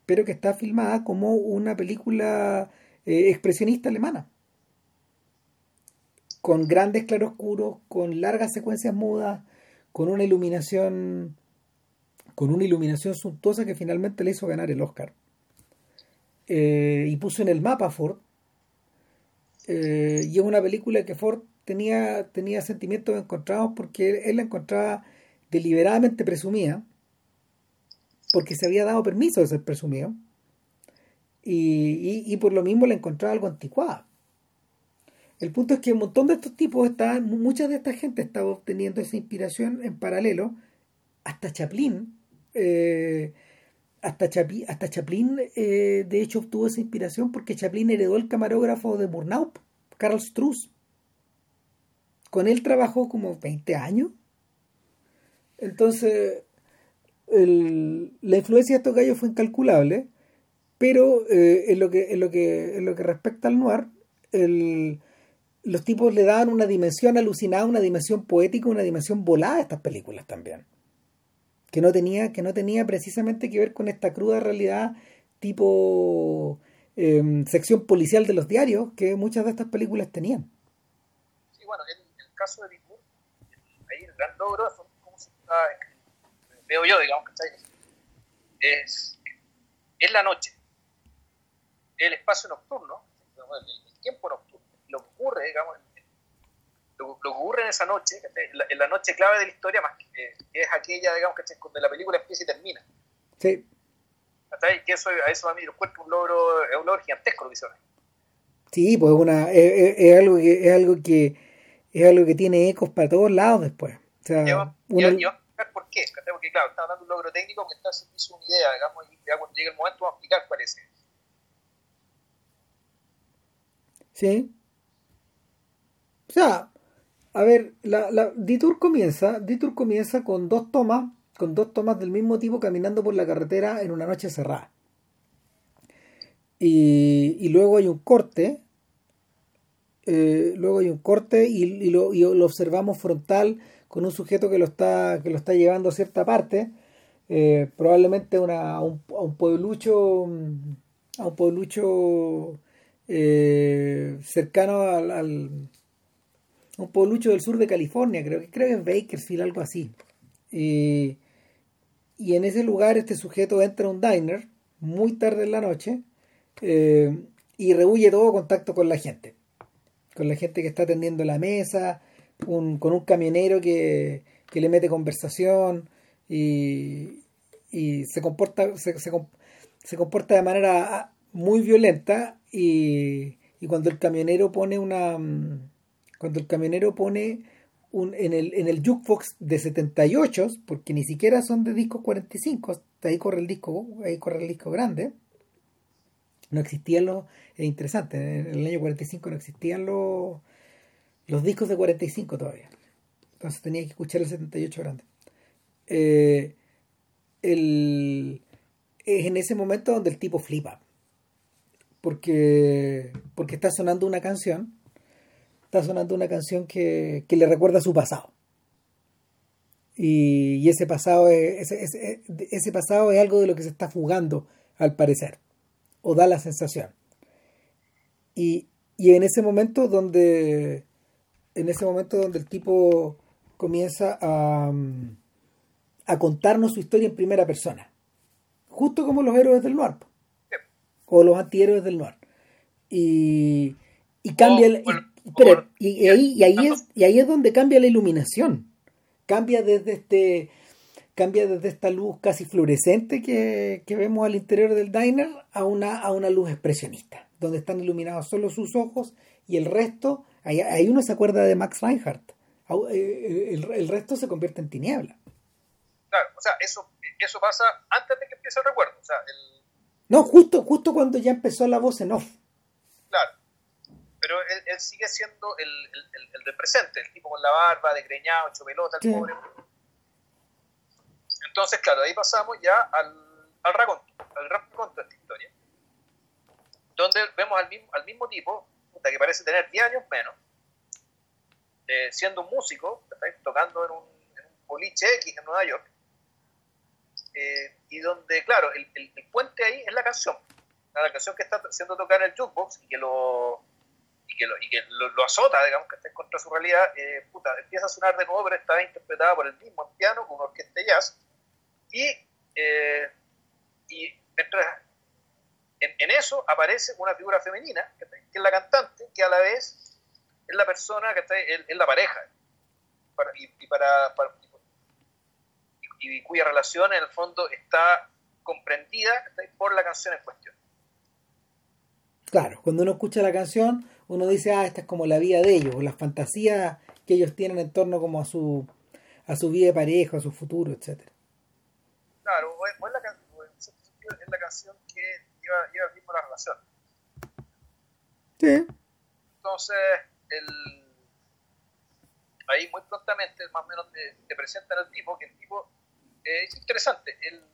pero que está filmada como una película eh, expresionista alemana, con grandes claroscuros, con largas secuencias mudas, con una iluminación con una iluminación suntuosa que finalmente le hizo ganar el Oscar. Eh, y puso en el mapa Ford. Eh, y es una película que Ford tenía, tenía sentimientos encontrados porque él, la encontraba deliberadamente presumida, porque se había dado permiso de ser presumido, y, y, por lo mismo la encontraba algo anticuada. El punto es que un montón de estos tipos estaban, mucha de esta gente estaba obteniendo esa inspiración en paralelo, hasta Chaplin. Eh, hasta, hasta Chaplin, eh, de hecho, obtuvo esa inspiración porque Chaplin heredó el camarógrafo de Murnau, Carl Struss. Con él trabajó como 20 años. Entonces, la influencia de estos gallos fue incalculable, pero eh, en, lo que, en, lo que, en lo que respecta al noir, los tipos le daban una dimensión alucinada, una dimensión poética, una dimensión volada a estas películas también. Que no tenía, que no tenía precisamente que ver con esta cruda realidad tipo em, sección policial de los diarios que muchas de estas películas tenían. Sí, bueno, en, el caso de Bitburg, ahí el gran logro, se está, veo yo, digamos, es, es la noche, el espacio nocturno, el, tiempo nocturno, ocurre, digamos, lo, que ocurre en esa noche, en la, noche clave de la historia, más que, es aquella, digamos, que donde la película empieza y termina. Sí. Que eso, a eso a mí un logro, es un logro gigantesco lo que hicieron. Sí, pues una, es, algo que, es algo que es algo que tiene ecos para todos lados después. O sea, yo, uno... yo, por qué, porque claro, está hablando de un logro técnico que está hizo una idea, digamos, y ya cuando llegue el momento vamos a explicar cuál es. Sí. Sea, a ver, la, la Detour comienza, Detour comienza con dos tomas, con dos tomas del mismo tipo caminando por la carretera en una noche cerrada. y, luego hay un corte, eh, luego hay un corte y, lo, observamos frontal con un sujeto que lo está, que lo está llevando a cierta parte, eh, probablemente a, un, a, pueblucho, a un pueblucho eh, cercano al, un pueblucho del sur de California, creo que creo que es Bakersfield, algo así. y en ese lugar este sujeto entra a un diner muy tarde en la noche eh, y rehuye todo contacto con la gente, con la gente que está atendiendo la mesa, con un camionero que, le mete conversación y, se comporta se, se, comporta de manera muy violenta y, y, cuando el camionero pone una cuando el camionero pone un, en, el, en el jukebox de 78 porque ni siquiera son de disco 45 ahí corre el disco ahí corre el disco grande no existían los, es interesante, en el año 45 no existían los, los discos de 45 todavía. Entonces tenía que escuchar el 78 grande. Eh, el, es en ese momento donde el tipo flipa. Porque, porque está sonando una canción, está sonando una canción que, que le recuerda a su pasado. Y, y ese pasado es, ese, ese, ese pasado es algo de lo que se está fugando, al parecer o da la sensación. Y, en ese momento donde en ese momento donde el tipo comienza a, a contarnos su historia en primera persona, justo como los héroes del noir o los antihéroes del noir. Y, y cambia y, ahí, y, ahí es, y ahí es donde cambia la iluminación. Cambia desde este cambia desde esta luz casi fluorescente que, vemos al interior del diner a una, a una luz expresionista, donde están iluminados solo sus ojos y el resto, ahí, uno se acuerda de Max Reinhardt, eh, el, resto se convierte en tiniebla. Claro, o sea, eso, eso pasa antes de que empiece el recuerdo. O sea, No, justo, justo cuando ya empezó la voz en off. Claro, pero él, sigue siendo el, el, del presente, el tipo con la barba, desgreñado, hecho pelota, el pobre. Entonces, claro, ahí pasamos ya al, al raconto, al raconto de esta historia, donde vemos al mismo, al mismo tipo, que parece tener 10 años menos, eh, siendo un músico, tocando en un, boliche X en Nueva York, eh, y donde, claro, el, el, puente ahí es la canción, la canción que está siendo tocada en el jukebox y que lo y que lo, y que lo, azota, digamos, que está en contra de su realidad, eh, puta, empieza a sonar de nuevo, pero vez interpretada por el mismo piano con una orquesta jazz, y, eh, y en, eso aparece una figura femenina, que, es la cantante, que a la vez es la persona que está, es, la pareja, y, para, y, cuya relación en el fondo está comprendida por la canción en cuestión. Claro, cuando uno escucha la canción, uno dice, ah, esta es como la vida de ellos, o las fantasías que ellos tienen en torno como a su, a su vida de pareja, a su futuro, etcétera. Claro, o es, la, es la canción que lleva, lleva de la relación. Sí. Entonces, el, ahí muy prontamente, más o menos, te, presentan al tipo, que el tipo eh, es interesante. El,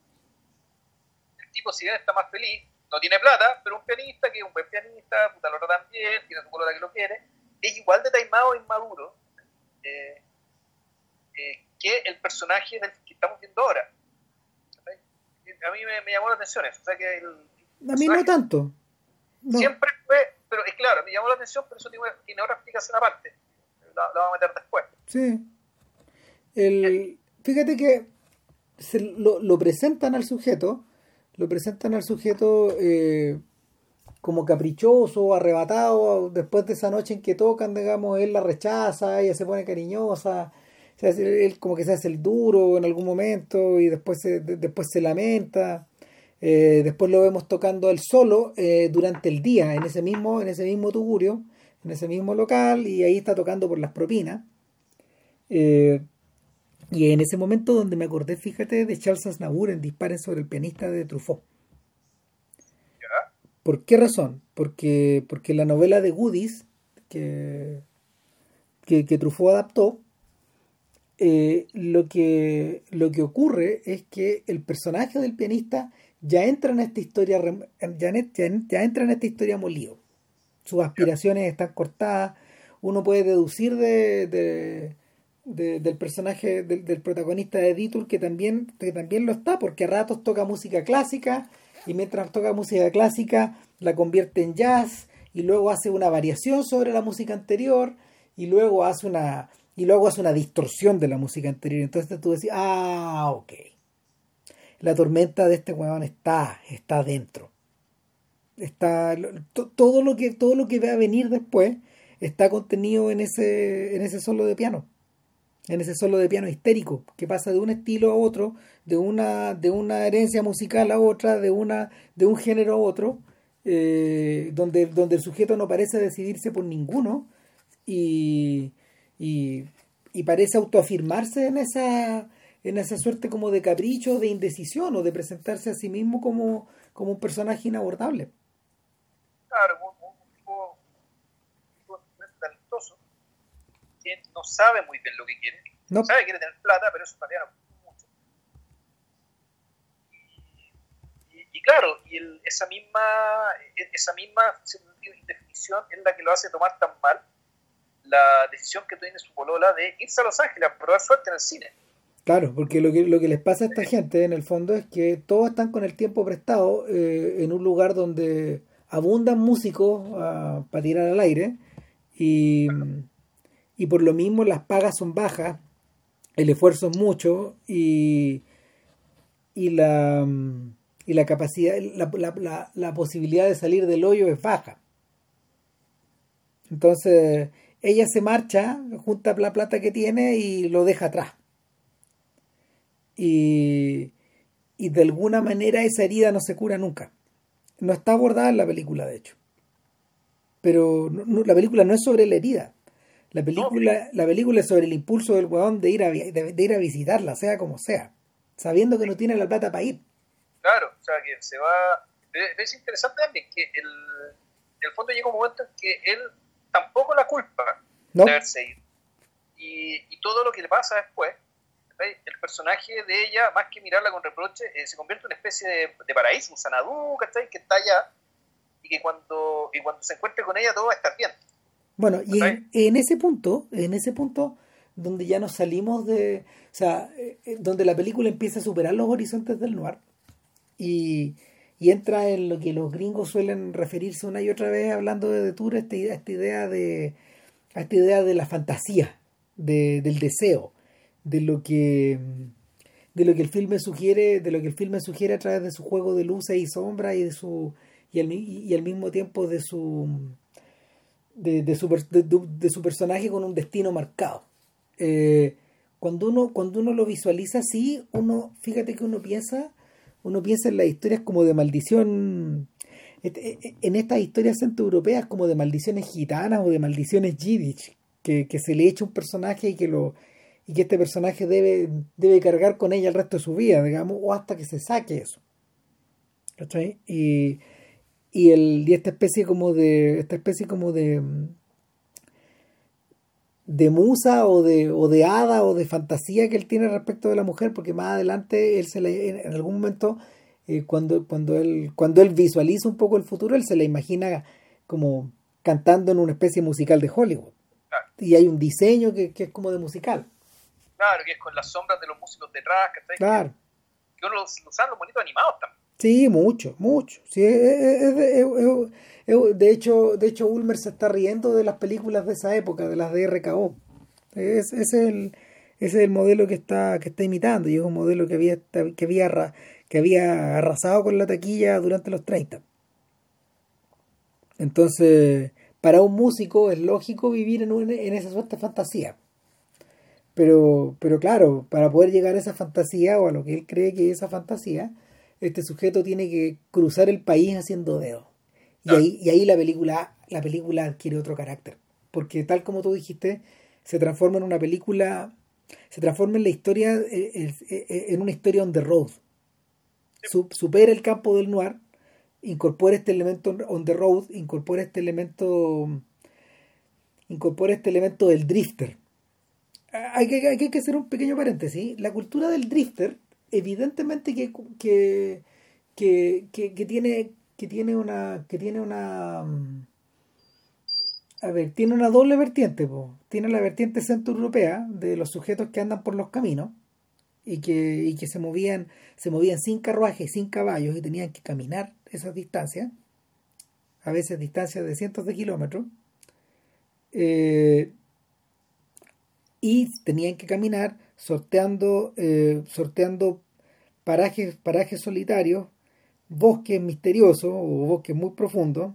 el tipo, si bien está más feliz, no tiene plata, pero un pianista que es un buen pianista, puta, lo tratan bien, tiene su color que lo quiere, es igual de taimado e inmaduro eh, eh, que el personaje en el que estamos viendo ahora a mí me, llamó la atención eso. O sea que a mí no tanto. Siempre fue, pero es claro, me llamó la atención, pero eso tiene, otra explicación aparte. La, la, vamos a meter después. Sí. El, fíjate que se lo, lo, presentan al sujeto, lo presentan al sujeto eh, como caprichoso, arrebatado, después de esa noche en que tocan, digamos, él la rechaza, ella se pone cariñosa, él como que se hace el duro en algún momento y después se, después se lamenta. Eh, después lo vemos tocando él solo eh, durante el día en ese mismo en ese mismo tugurio en ese mismo local y ahí está tocando por las propinas y en ese momento donde me acordé fíjate de Charles Aznavour en Disparen sobre el pianista de Truffaut ¿por qué razón? porque porque la novela de Goodies que que, que Truffaut adaptó eh, lo, que, lo que ocurre es que el personaje del pianista ya entra en esta historia, ya, ya entra en esta historia molido. Sus aspiraciones están cortadas. Uno puede deducir de, del personaje, del, protagonista de Editor que también, que también lo está, porque a ratos toca música clásica y mientras toca música clásica la convierte en jazz y luego hace una variación sobre la música anterior y luego hace una y luego hace una distorsión de la música anterior. Entonces tú decís, ah, ok. La tormenta de este huevón está, está dentro. Está, todo, lo que, todo lo que va a venir después está contenido en ese, en ese solo de piano. En ese solo de piano histérico, que pasa de un estilo a otro, de una, de una herencia musical a otra, de, una, de un género a otro, eh, donde, donde el sujeto no parece decidirse por ninguno y, y, parece autoafirmarse en esa, en esa suerte como de capricho, de indecisión o de presentarse a sí mismo como, como un personaje inabordable. Claro, un, tipo, talentoso, que no sabe muy bien lo que quiere, no. sabe que quiere tener plata, pero eso todavía mucho. Y, y, claro, y esa misma esa misma indefinición es la que lo hace tomar tan mal la decisión que tiene su polola de irse a Los Ángeles a probar suerte en el cine. Claro, porque lo que, lo que les pasa a esta gente en el fondo es que todos están con el tiempo prestado eh, en un lugar donde abundan músicos ah, para tirar al aire y, y, por lo mismo las pagas son bajas, el esfuerzo es mucho y, y, la, y la capacidad, la, la, la posibilidad de salir del hoyo es baja. Entonces, ella se marcha, junta la plata que tiene y lo deja atrás. Y, y de alguna manera esa herida no se cura nunca. No está abordada en la película, de hecho. Pero la película no es sobre la herida. La película, la película es sobre el impulso del weón de ir, a, de, ir a visitarla, sea como sea, sabiendo que no tiene la plata para ir. Claro, o sea, que se va... Es interesante también que el, en el fondo llega un momento en que él tampoco la culpa de haberse ido. Y, todo lo que le pasa después, el personaje de ella, más que mirarla con reproche, eh, se convierte en una especie de, paraíso, un sanadú, Que está allá y que cuando, y cuando se encuentre con ella todo va a estar bien. Bueno, y en, ese punto, en ese punto donde ya nos salimos de, o sea, eh, eh, donde la película empieza a superar los horizontes del noir y, y entra en lo que los gringos suelen referirse una y otra vez hablando de Detour, esta, esta idea de esta idea de la fantasía, de, del deseo, de lo que de lo que el filme sugiere, de lo que el filme sugiere a través de su juego de luces y sombras y de su y al, y al mismo tiempo de su de, de, su, de, su personaje con un destino marcado. Eh, cuando uno cuando uno lo visualiza así, uno fíjate que uno piensa uno piensa en las historias como de maldición, e, e, en estas historias centroeuropeas como de maldiciones gitanas o de maldiciones yiddish, que, se le echa un personaje y que lo y que este personaje debe, debe cargar con ella el resto de su vida, digamos, o hasta que se saque eso. Y, y, el, y esta especie como de, esta especie como de, de musa o de, o de hada o de fantasía que él tiene respecto de la mujer, porque más adelante él se le, en algún momento, eh, cuando, cuando, él, cuando él visualiza un poco el futuro, él se le imagina como cantando en una especie musical de Hollywood. Y hay un diseño que, es como de musical. Claro, que es con las sombras de los músicos detrás, que Claro. Que uno los, los bonitos animados también. Sí, mucho, mucho. Sí, es, de hecho, de hecho, Ulmer se está riendo de las películas de esa época, de las de RKO. Es, el, ese es el modelo que está, que está imitando y es un modelo que había, que había, que había arrasado con la taquilla durante los 30. Entonces, para un músico es lógico vivir en, en esa suerte de fantasía. Pero, pero claro, para poder llegar a esa fantasía o a lo que él cree que es esa fantasía, este sujeto tiene que cruzar el país haciendo dedos. Y, ahí, y ahí la película, la película adquiere otro carácter. Porque tal como tú dijiste, se transforma en una película, se transforma en la historia, eh, eh, eh, en una historia on the road. supera el campo del noir, incorpora este elemento on the road, incorpora este elemento, incorpora este elemento del drifter hay que, hay que hacer un pequeño paréntesis. La cultura del drifter, evidentemente que, que, que, que, tiene que tiene una que tiene una a ver, tiene una doble vertiente, tiene la vertiente centroeuropea de los sujetos que andan por los caminos y que, y que se movían se movían sin carruaje, sin caballos y tenían que caminar esas distancias, a veces distancias de cientos de kilómetros. Eh, y tenían que caminar sorteando, eh, sorteando parajes, parajes solitarios, bosques misteriosos o bosques muy profundos,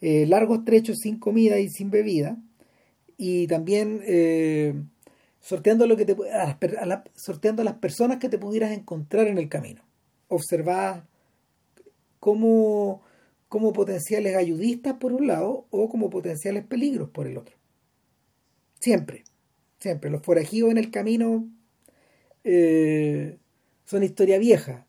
eh, largos trechos sin comida y sin bebida, y también eh, sorteando, lo que a las, sorteando las personas que te pudieras encontrar en el camino. Observar como, como potenciales ayudistas por un lado o como potenciales peligros por el otro. Siempre. Siempre, los forajidos en el camino eh, son historia vieja.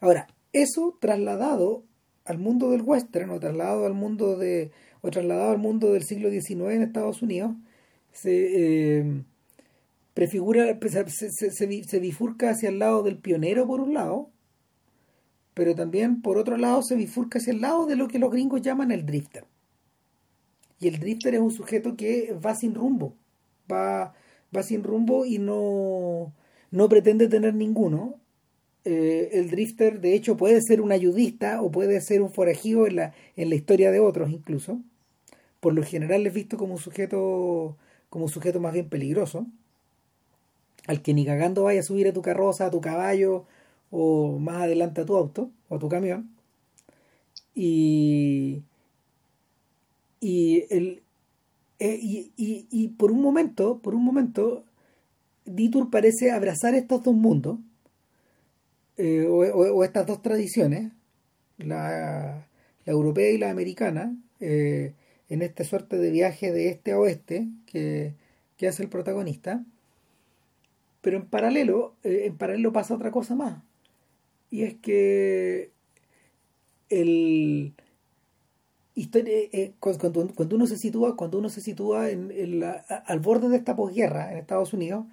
Ahora, eso trasladado al mundo del western o trasladado al mundo de o trasladado al mundo del siglo XIX en Estados Unidos se eh, prefigura se, se, bifurca hacia el lado del pionero por un lado pero también por otro lado se bifurca hacia el lado de lo que los gringos llaman el drifter y el drifter es un sujeto que va sin rumbo va va sin rumbo y no, no pretende tener ninguno. Eh, el drifter, de hecho, puede ser un ayudista o puede ser un forajido en la, en la historia de otros incluso. Por lo general es visto como un sujeto, como un sujeto más bien peligroso, al que ni cagando vaya a subir a tu carroza, a tu caballo o más adelante a tu auto o a tu camión. Y, y el, eh, y, y, y, por un momento, por un momento, Ditur parece abrazar estos dos mundos, eh, o, estas dos tradiciones, la, la, europea y la americana, eh, en esta suerte de viaje de este a oeste que, que hace el protagonista. Pero en paralelo, en paralelo pasa otra cosa más. Y es que el, eh, eh, cuando, uno se sitúa, cuando uno se sitúa en, al borde de esta posguerra en Estados Unidos,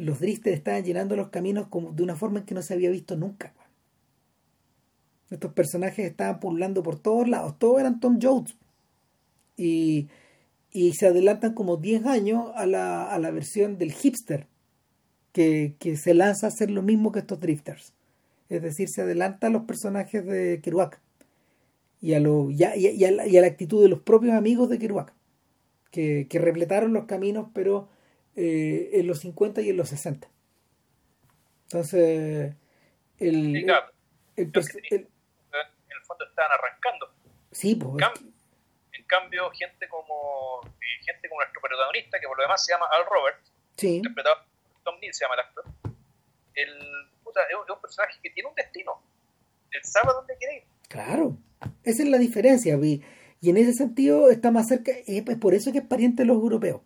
los drifters estaban llenando los caminos como de una forma en que no se había visto nunca. Estos personajes estaban pululando por todos lados, todos eran Tom Jones. Y, y se adelantan como 10 años a la, a la versión del hipster, que, que, se lanza a hacer lo mismo que estos drifters. Es decir, se adelanta a los personajes de Kerouac y a, lo, y, a, y, y a, la, actitud de los propios amigos de Kerouac, que, que repletaron los caminos, pero eh, en los 50 y en los 60. Entonces, el, el, el, el en el fondo estaban arrancando. Sí, pues. En cambio, en cambio gente como eh, gente como nuestro protagonista, que por lo demás se llama Al Roberts, sí. interpretado por Tom Neal, se llama el actor. El, puta, es, un personaje que tiene un destino. Él sabe dónde quiere ir. Claro. Esa es la diferencia, y, en ese sentido está más cerca, es por eso que es pariente de los europeos.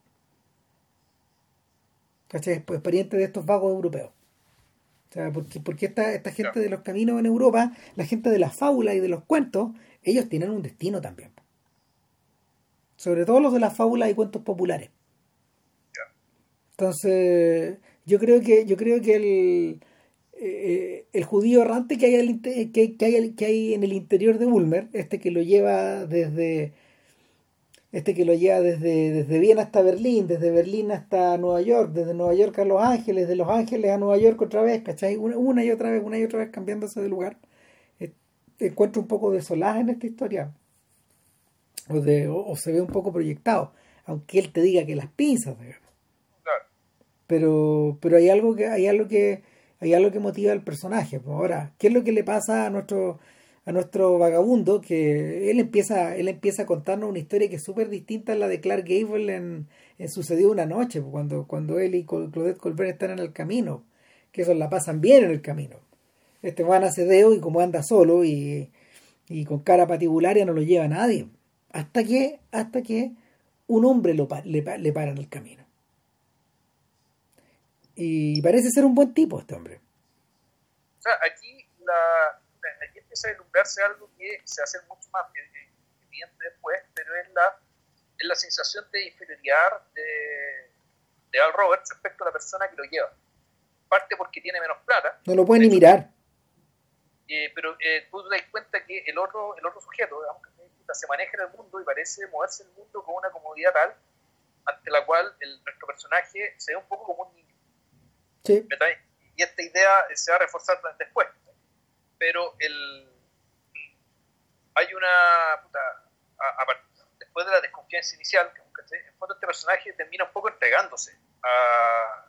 ¿Cachai? Pues pariente de estos vagos europeos. O sea, porque, porque esta, esta gente de los caminos en Europa, la gente de las fábulas y de los cuentos, ellos tienen un destino también. Sobre todo los de las fábulas y cuentos populares. Entonces, yo creo que, yo creo que el, eh, el judío errante que hay, que, que, hay, que hay en el interior de Ulmer, este que lo lleva desde este que lo lleva desde, desde Viena hasta Berlín, desde Berlín hasta Nueva York, desde Nueva York a Los Ángeles, de Los Ángeles a Nueva York otra vez, ¿cachai? Una, y otra vez, una y otra vez cambiándose de lugar. Eh, encuentro un poco de solaje en esta historia. O, de, o, se ve un poco proyectado, aunque él te diga que las pinzas, Pero, pero hay algo que, hay algo que, hay algo que motiva al personaje. Pues ahora, ¿qué es lo que le pasa a nuestro a nuestro vagabundo? Que él empieza, él empieza a contarnos una historia que es súper distinta a la de Clark Gable en, Sucedió una noche, pues, cuando, cuando él y Claudette Colbert están en el camino, que eso la pasan bien en el camino. Este van a Cedeo y como anda solo y, y con cara patibularia no lo lleva nadie. Hasta que, hasta que un hombre lo, le, le para en el camino. Y parece ser un buen tipo este hombre. O sea, aquí, la, ilumbrarse algo que se hace mucho más evidente después, pero es la, es la sensación de inferioridad de, de Al Roberts respecto a la persona que lo lleva. Parte porque tiene menos plata. No lo puede ni mirar. Eh, pero eh, tú te das cuenta que el otro, el otro sujeto, digamos, se maneja en el mundo y parece moverse en el mundo con una comodidad tal ante la cual el, nuestro personaje se ve un poco como un niño. Sí. Y esta idea se va a reforzar después. Pero el, hay una. Puta, después de la desconfianza inicial, en fondo este personaje termina un poco entregándose a,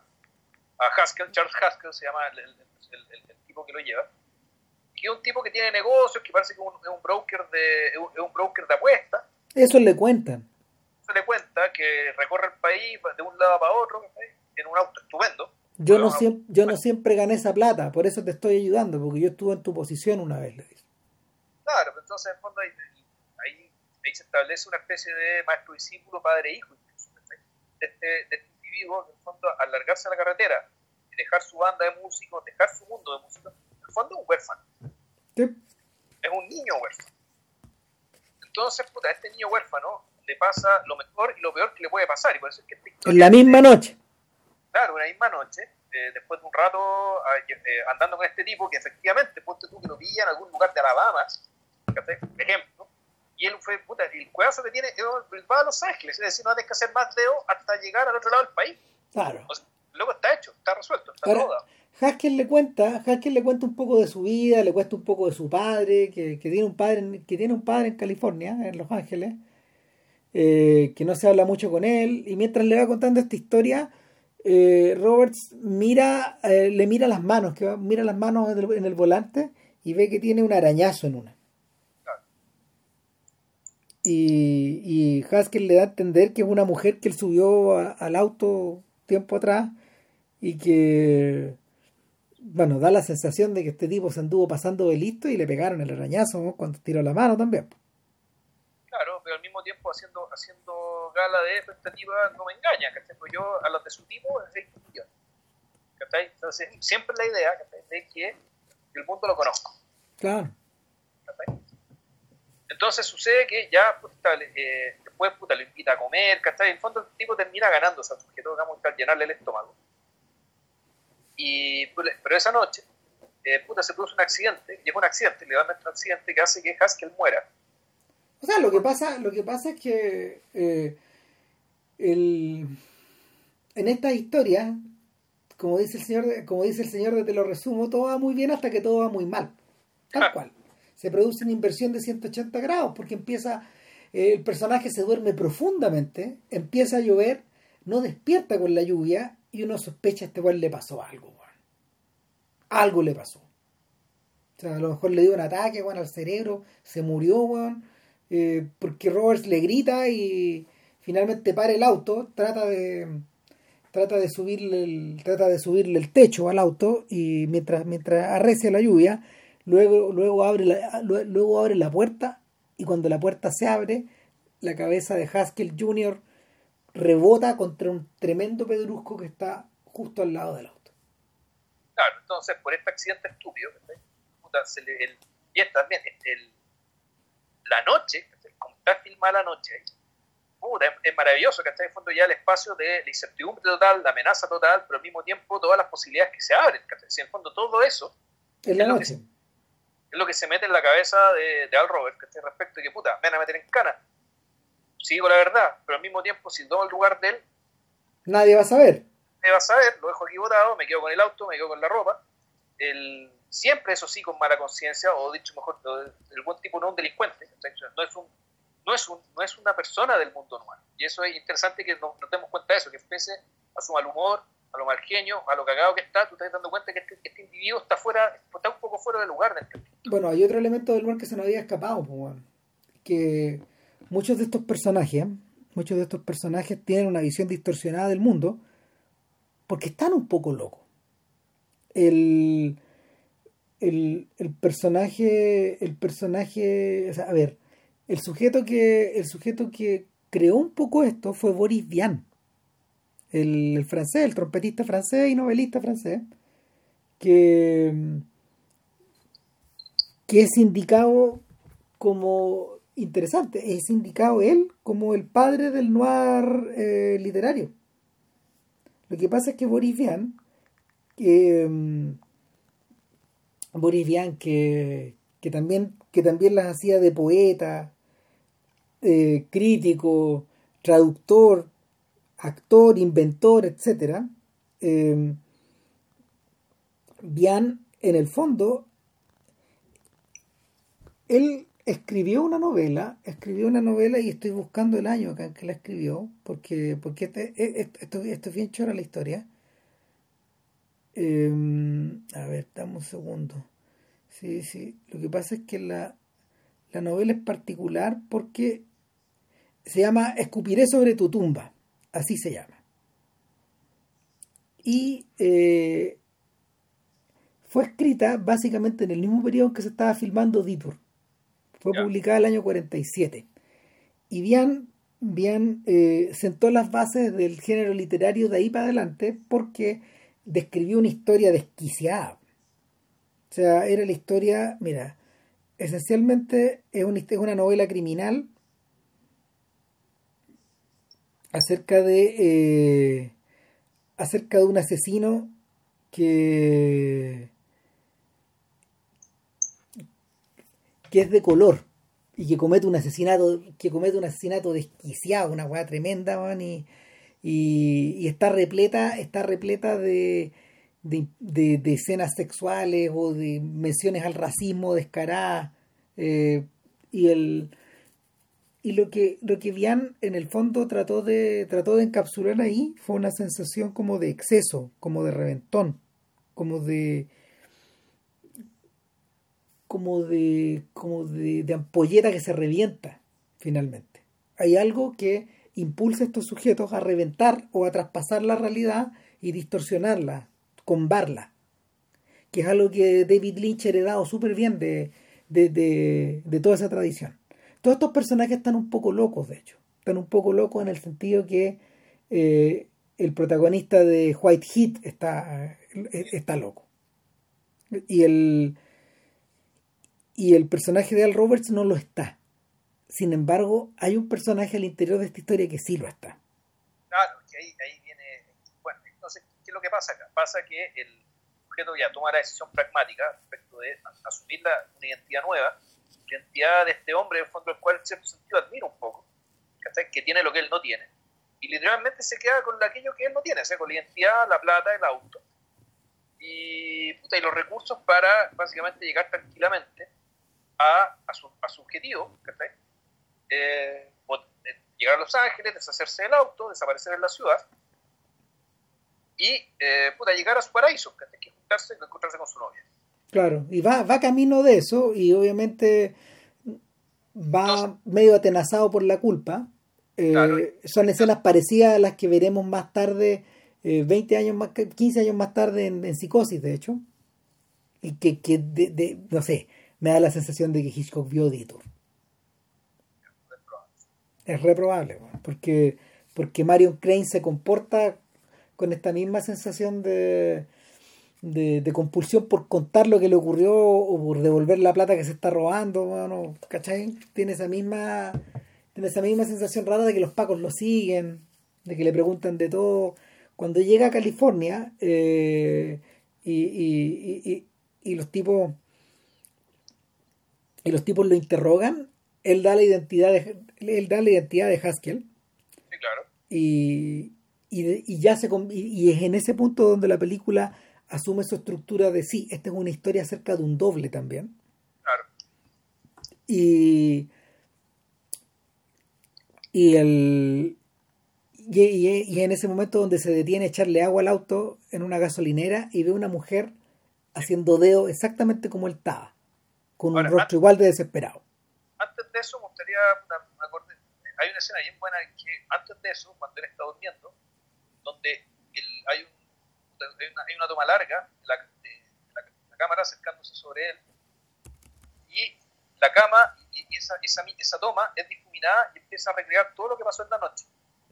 a Haskell, Charles Haskell se llama el, el, tipo que lo lleva, que es un tipo que tiene negocios, que parece que es un, broker de, es un, broker de apuestas. Eso le cuentan. Eso le cuenta que recorre el país de un lado para otro en un auto estupendo. Yo no, siempre, yo no siempre gané esa plata, por eso te estoy ayudando, porque yo estuve en tu posición una vez, le Claro, entonces en fondo ahí, ahí, se establece una especie de maestro-discípulo, padre-hijo, de este, de este individuo, en el fondo, al largarse a la carretera dejar su banda de músicos, dejar su mundo de músicos, en el fondo es un huérfano. Es un niño huérfano. Entonces, puta, a este niño huérfano le pasa lo mejor y lo peor que le puede pasar. Y por eso es que en la misma noche claro, una misma noche, eh, después de un rato eh, andando con este tipo, que efectivamente, ponte tú que lo pilla en algún lugar de Alabama, por ejemplo, y él fue, puta, el cuedazo que tiene va a Los Ángeles, es decir, no tienes que hacer más dedo hasta llegar al otro lado del país. Claro. luego está hecho, está resuelto, está todo. Haskell le cuenta, Haskell le cuenta un poco de su vida, le cuenta un poco de su padre, que, que tiene un padre, que tiene un padre en California, en Los Ángeles, eh, que no se habla mucho con él, y mientras le va contando esta historia, eh, Roberts mira, eh, le mira las manos, que mira las manos en el, volante y ve que tiene un arañazo en una. Y, y Haskell le da a entender que es una mujer que él subió al auto tiempo atrás y que, bueno, da la sensación de que este tipo se anduvo pasando de listo y le pegaron el arañazo cuando tiró la mano también. Claro, pero al mismo tiempo haciendo, haciendo gala de expectativa no me engaña, ¿cachai? Pues yo a los de su tipo es millones. ¿cachai? Entonces, siempre la idea de que el mundo lo conozco. Claro. Entonces sucede que ya pues, eh, después puta, lo invita a comer, ¿cachai? En el fondo el tipo termina ganando al sujeto, digamos, al llenarle el estómago. Y, pues, pero esa noche, eh, puta, se produce un accidente, y es un accidente, legalmente un accidente que hace que Haskell muera o sea, lo que pasa, lo que pasa es que eh, en esta historia, como dice el señor, como dice el señor de te lo resumo, todo va muy bien hasta que todo va muy mal. Tal cual. Se produce una inversión de 180 grados porque empieza, eh, el personaje se duerme profundamente, empieza a llover, no despierta con la lluvia y uno sospecha a este cual le pasó algo. Algo le pasó. O sea, a lo mejor le dio un ataque bueno, al cerebro, se murió, bueno, eh, porque Roberts le grita y finalmente para el auto, trata de trata de subirle el, trata de subirle el techo al auto y mientras mientras arrecia la lluvia, luego luego abre la, luego abre la puerta y cuando la puerta se abre, la cabeza de Haskell Jr. rebota contra un tremendo pedrusco que está justo al lado del auto. Claro, entonces por este accidente estúpido, el, y es también el, la noche, como está filmada la noche, es, maravilloso, que está en fondo ya el espacio de la incertidumbre total, la amenaza total, pero al mismo tiempo todas las posibilidades que se abren, Si en fondo todo eso es, Lo que, es lo que se mete en la cabeza de, Al Robert, que respecto de que puta, me van a meter en cana. Sigo la verdad, pero al mismo tiempo, si tomo el lugar de él, nadie va a saber. Nadie va a saber, lo dejo aquí botado, me quedo con el auto, me quedo con la ropa. El, siempre eso sí con mala conciencia, o dicho mejor, el buen tipo no es un delincuente, no es, un, no, es un, no es una persona del mundo normal. Y eso es interesante que nos, demos cuenta de eso, que pese a su mal humor, a lo mal genio, a lo cagado que está, tú estás dando cuenta que este, este individuo está fuera, está un poco fuera de lugar. Bueno, hay otro elemento del lugar que se nos había escapado, pues, que muchos de estos personajes, muchos de estos personajes tienen una visión distorsionada del mundo porque están un poco locos. El, el, personaje, el personaje, a ver, el sujeto que, el sujeto que creó un poco esto fue Boris Vian, el, francés, el trompetista francés y novelista francés, que, que es indicado como interesante, es indicado él como el padre del noir eh, literario. Lo que pasa es que Boris Vian, mm, Boris Vian que, que, también, que también las hacía de poeta, eh, crítico, traductor, actor, inventor, etc. Eh, Vian, en el fondo, él escribió una novela, escribió una novela y estoy buscando el año en que la escribió, porque, porque este, e, e, esto, esto, es bien chora la historia. Em, a ver, dame un segundo. Sí, sí. Lo que pasa es que la, la novela es particular porque se llama Escupiré sobre tu tumba. Así se llama. Y eh, fue escrita básicamente en el mismo periodo en que se estaba filmando Detour. Fue publicada el año 47. Y bien, bien eh, sentó las bases del género literario de ahí para adelante porque describió una historia desquiciada. O sea, era la historia, mira, esencialmente es una, es una novela criminal acerca de eh, acerca de un asesino que que es de color y que comete un asesinato, que comete un asesinato desquiciado, una weá tremenda, man, y, y, está repleta, está repleta de, de, escenas sexuales o de menciones al racismo descaradas. Eh, y el y lo que lo que Vian en el fondo trató de trató de encapsular ahí fue una sensación como de exceso, como de reventón, como de como de, como de, ampolleta que se revienta finalmente. Hay algo que impulsa a estos sujetos a reventar o a traspasar la realidad y distorsionarla, combarla, que es algo que David Lynch ha heredado súper bien de, de, toda esa tradición. Todos estos personajes están un poco locos, de hecho. Están un poco locos en el sentido que eh, el protagonista de White Heat está, está loco. Y el, y el personaje de Al Roberts no lo está. Sin embargo, hay un personaje al interior de esta historia que sí lo está. Claro, que ahí, ahí viene. Bueno, entonces, ¿qué es lo que pasa acá? Pasa que el sujeto ya toma la decisión pragmática respecto de asumir la, una identidad nueva, la identidad de este hombre, en fondo, el cual en cierto sentido admira un poco, que tiene lo que él no tiene. Y literalmente se queda con aquello que él no tiene, o sea, con la identidad, la plata, el auto. Y, puta, y los recursos para básicamente llegar tranquilamente a, a, su, a su objetivo, eh, eh, llegar a Los Ángeles, deshacerse del auto, desaparecer en la ciudad y eh, llegar a su paraíso, que juntarse, encontrarse con su novia. Claro, y va, va camino de eso y obviamente va medio atenazado por la culpa. Eh, son escenas parecidas a las que veremos más tarde, 20 años más, 15 años más tarde en, Psicosis, de hecho. Y que, que de, de, no sé, me da la sensación de que Hitchcock vio Detour. Es reprobable, porque, porque Marion Crane se comporta con esta misma sensación de, de, compulsión por contar lo que le ocurrió o por devolver la plata que se está robando, bueno, ¿cachai? Tiene esa misma, tiene esa misma sensación rara de que los pacos lo siguen, de que le preguntan de todo. Cuando llega a California eh, y, y los tipos y los tipos lo interrogan, él da la identidad de, él da la identidad de Haskell. Sí, claro. Y, y, ya se y, es en ese punto donde la película asume su estructura de sí, esta es una historia acerca de un doble también. Claro. Y y el y, y, en ese momento donde se detiene a echarle agua al auto en una gasolinera y ve una mujer haciendo deo exactamente como él estaba con un rostro igual de desesperado. Antes de eso, me gustaría, me acordé, hay una escena bien buena que antes de eso, cuando él está durmiendo, donde hay, un, hay, una, toma larga de la, la, cámara acercándose sobre él y la cama y, esa, esa, esa, toma es difuminada y empieza a recrear todo lo que pasó en la noche.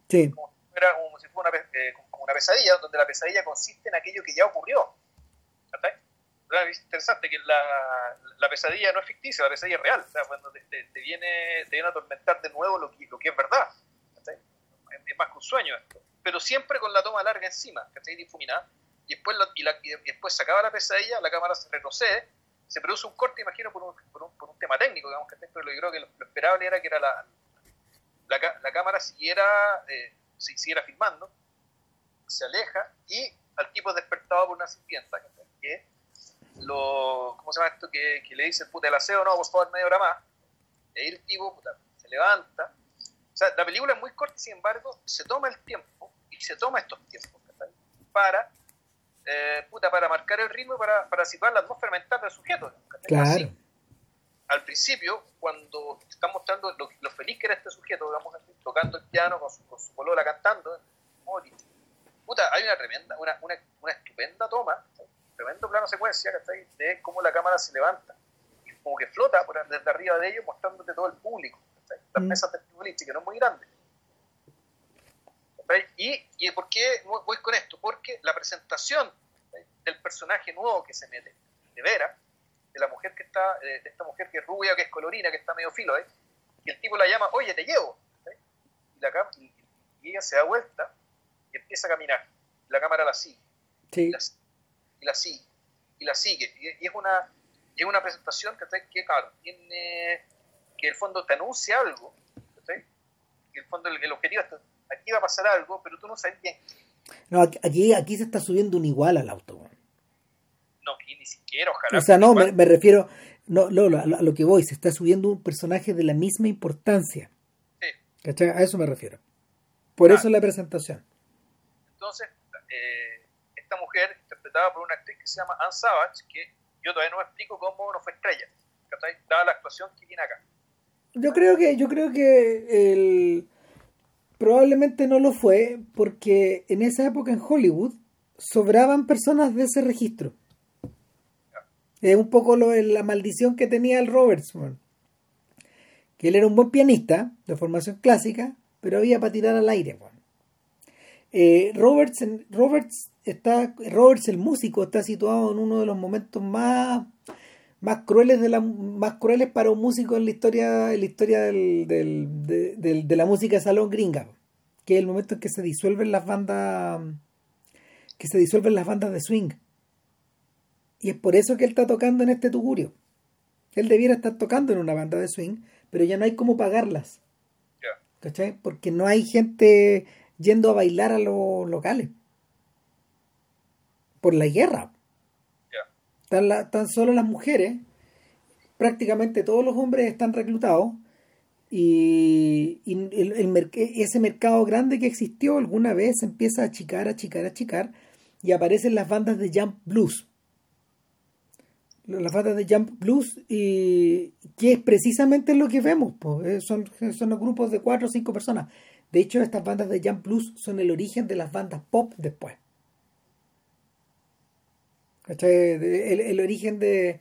Sí. Como, era, como si fuera una, eh, como una pesadilla, donde la pesadilla consiste en aquello que ya ocurrió. ¿Está? Es interesante que la, la, pesadilla no es ficticia, la pesadilla es real. Cuando te, viene, te viene a atormentar de nuevo lo que, lo que es verdad. Es, más que un sueño esto. pero siempre con la toma larga encima, ¿cachai? Difuminada. Y después, y, después se acaba la pesadilla, la cámara se retrocede, se produce un corte, imagino, por un, por un, por un tema técnico, digamos, que pero yo creo que lo, esperable era que era la, la, la cámara siguiera, eh, siguiera filmando, se aleja y al tipo es despertado por una sirvienta, que lo, ¿cómo se llama esto? Que, que le dice, puta, el aseo, no, por favor, media hora más. Y ahí el tipo, puta, se levanta, o sea, la película es muy corta, sin embargo, se toma el tiempo y se toma estos tiempos para, eh, puta, para marcar el ritmo y para, para situar la atmósfera mental del sujeto. Claro. al principio, cuando está mostrando lo, feliz que era este sujeto, digamos, tocando el piano con su, con su colola cantando, puta, hay una tremenda, una, una, una estupenda toma, tremendo plano secuencia, De cómo la cámara se levanta, como que flota por, desde arriba de ellos, mostrándote todo el público las mm. mesas de que no es muy grande. ¿Y, ¿Y por qué voy con esto? Porque la presentación del personaje nuevo que se mete, de Vera, de la mujer que está, de esta mujer que es rubia, que es colorina, que está medio filo, ¿eh? y el tipo la llama, oye, te llevo. Y, la, y, ella se da vuelta y empieza a caminar. la cámara la sigue. Y, la, y, la, sigue. Y la sigue. Y, es, una, es una presentación que, que claro, tiene que el fondo te anuncia algo, que el fondo el, objetivo es, aquí va a pasar algo, pero tú no sabes bien. No, aquí, aquí se está subiendo un igual al auto. No, aquí ni siquiera, ojalá. O sea, no, me, refiero, no, a, lo que voy, se está subiendo un personaje de la misma importancia. Sí. A eso me refiero. Por eso la presentación. Entonces, eh, interpretada por una actriz que se llama Anne Savage, que yo todavía no me explico cómo no fue estrella, dada la actuación que tiene acá. Yo creo que, yo creo que el, probablemente no lo fue porque en esa época en Hollywood sobraban personas de ese registro. Es un poco lo, la maldición que tenía el Roberts, que él era un buen pianista de formación clásica, pero había para tirar al aire. Eh, Roberts, Roberts está, Roberts el músico está situado en uno de los momentos más más crueles de la más crueles para un músico en la historia en la historia del, del, de, la música de salón gringa que es el momento en que se disuelven las bandas que se disuelven las bandas de swing. Y es por eso que él está tocando en este tugurio. Él debiera estar tocando en una banda de swing pero ya no hay cómo pagarlas. ¿cachai? porque no hay gente yendo a bailar a los locales. Por la guerra. Tan solo las mujeres, prácticamente todos los hombres están reclutados. Y, el, ese mercado grande que existió alguna vez empieza a achicar, achicar, achicar. Y aparecen las bandas de jump blues. Las bandas de jump blues y que es precisamente lo que vemos, pues, son, son los grupos de cuatro o cinco personas. De hecho, estas bandas de jump blues son el origen de las bandas pop después. El, origen de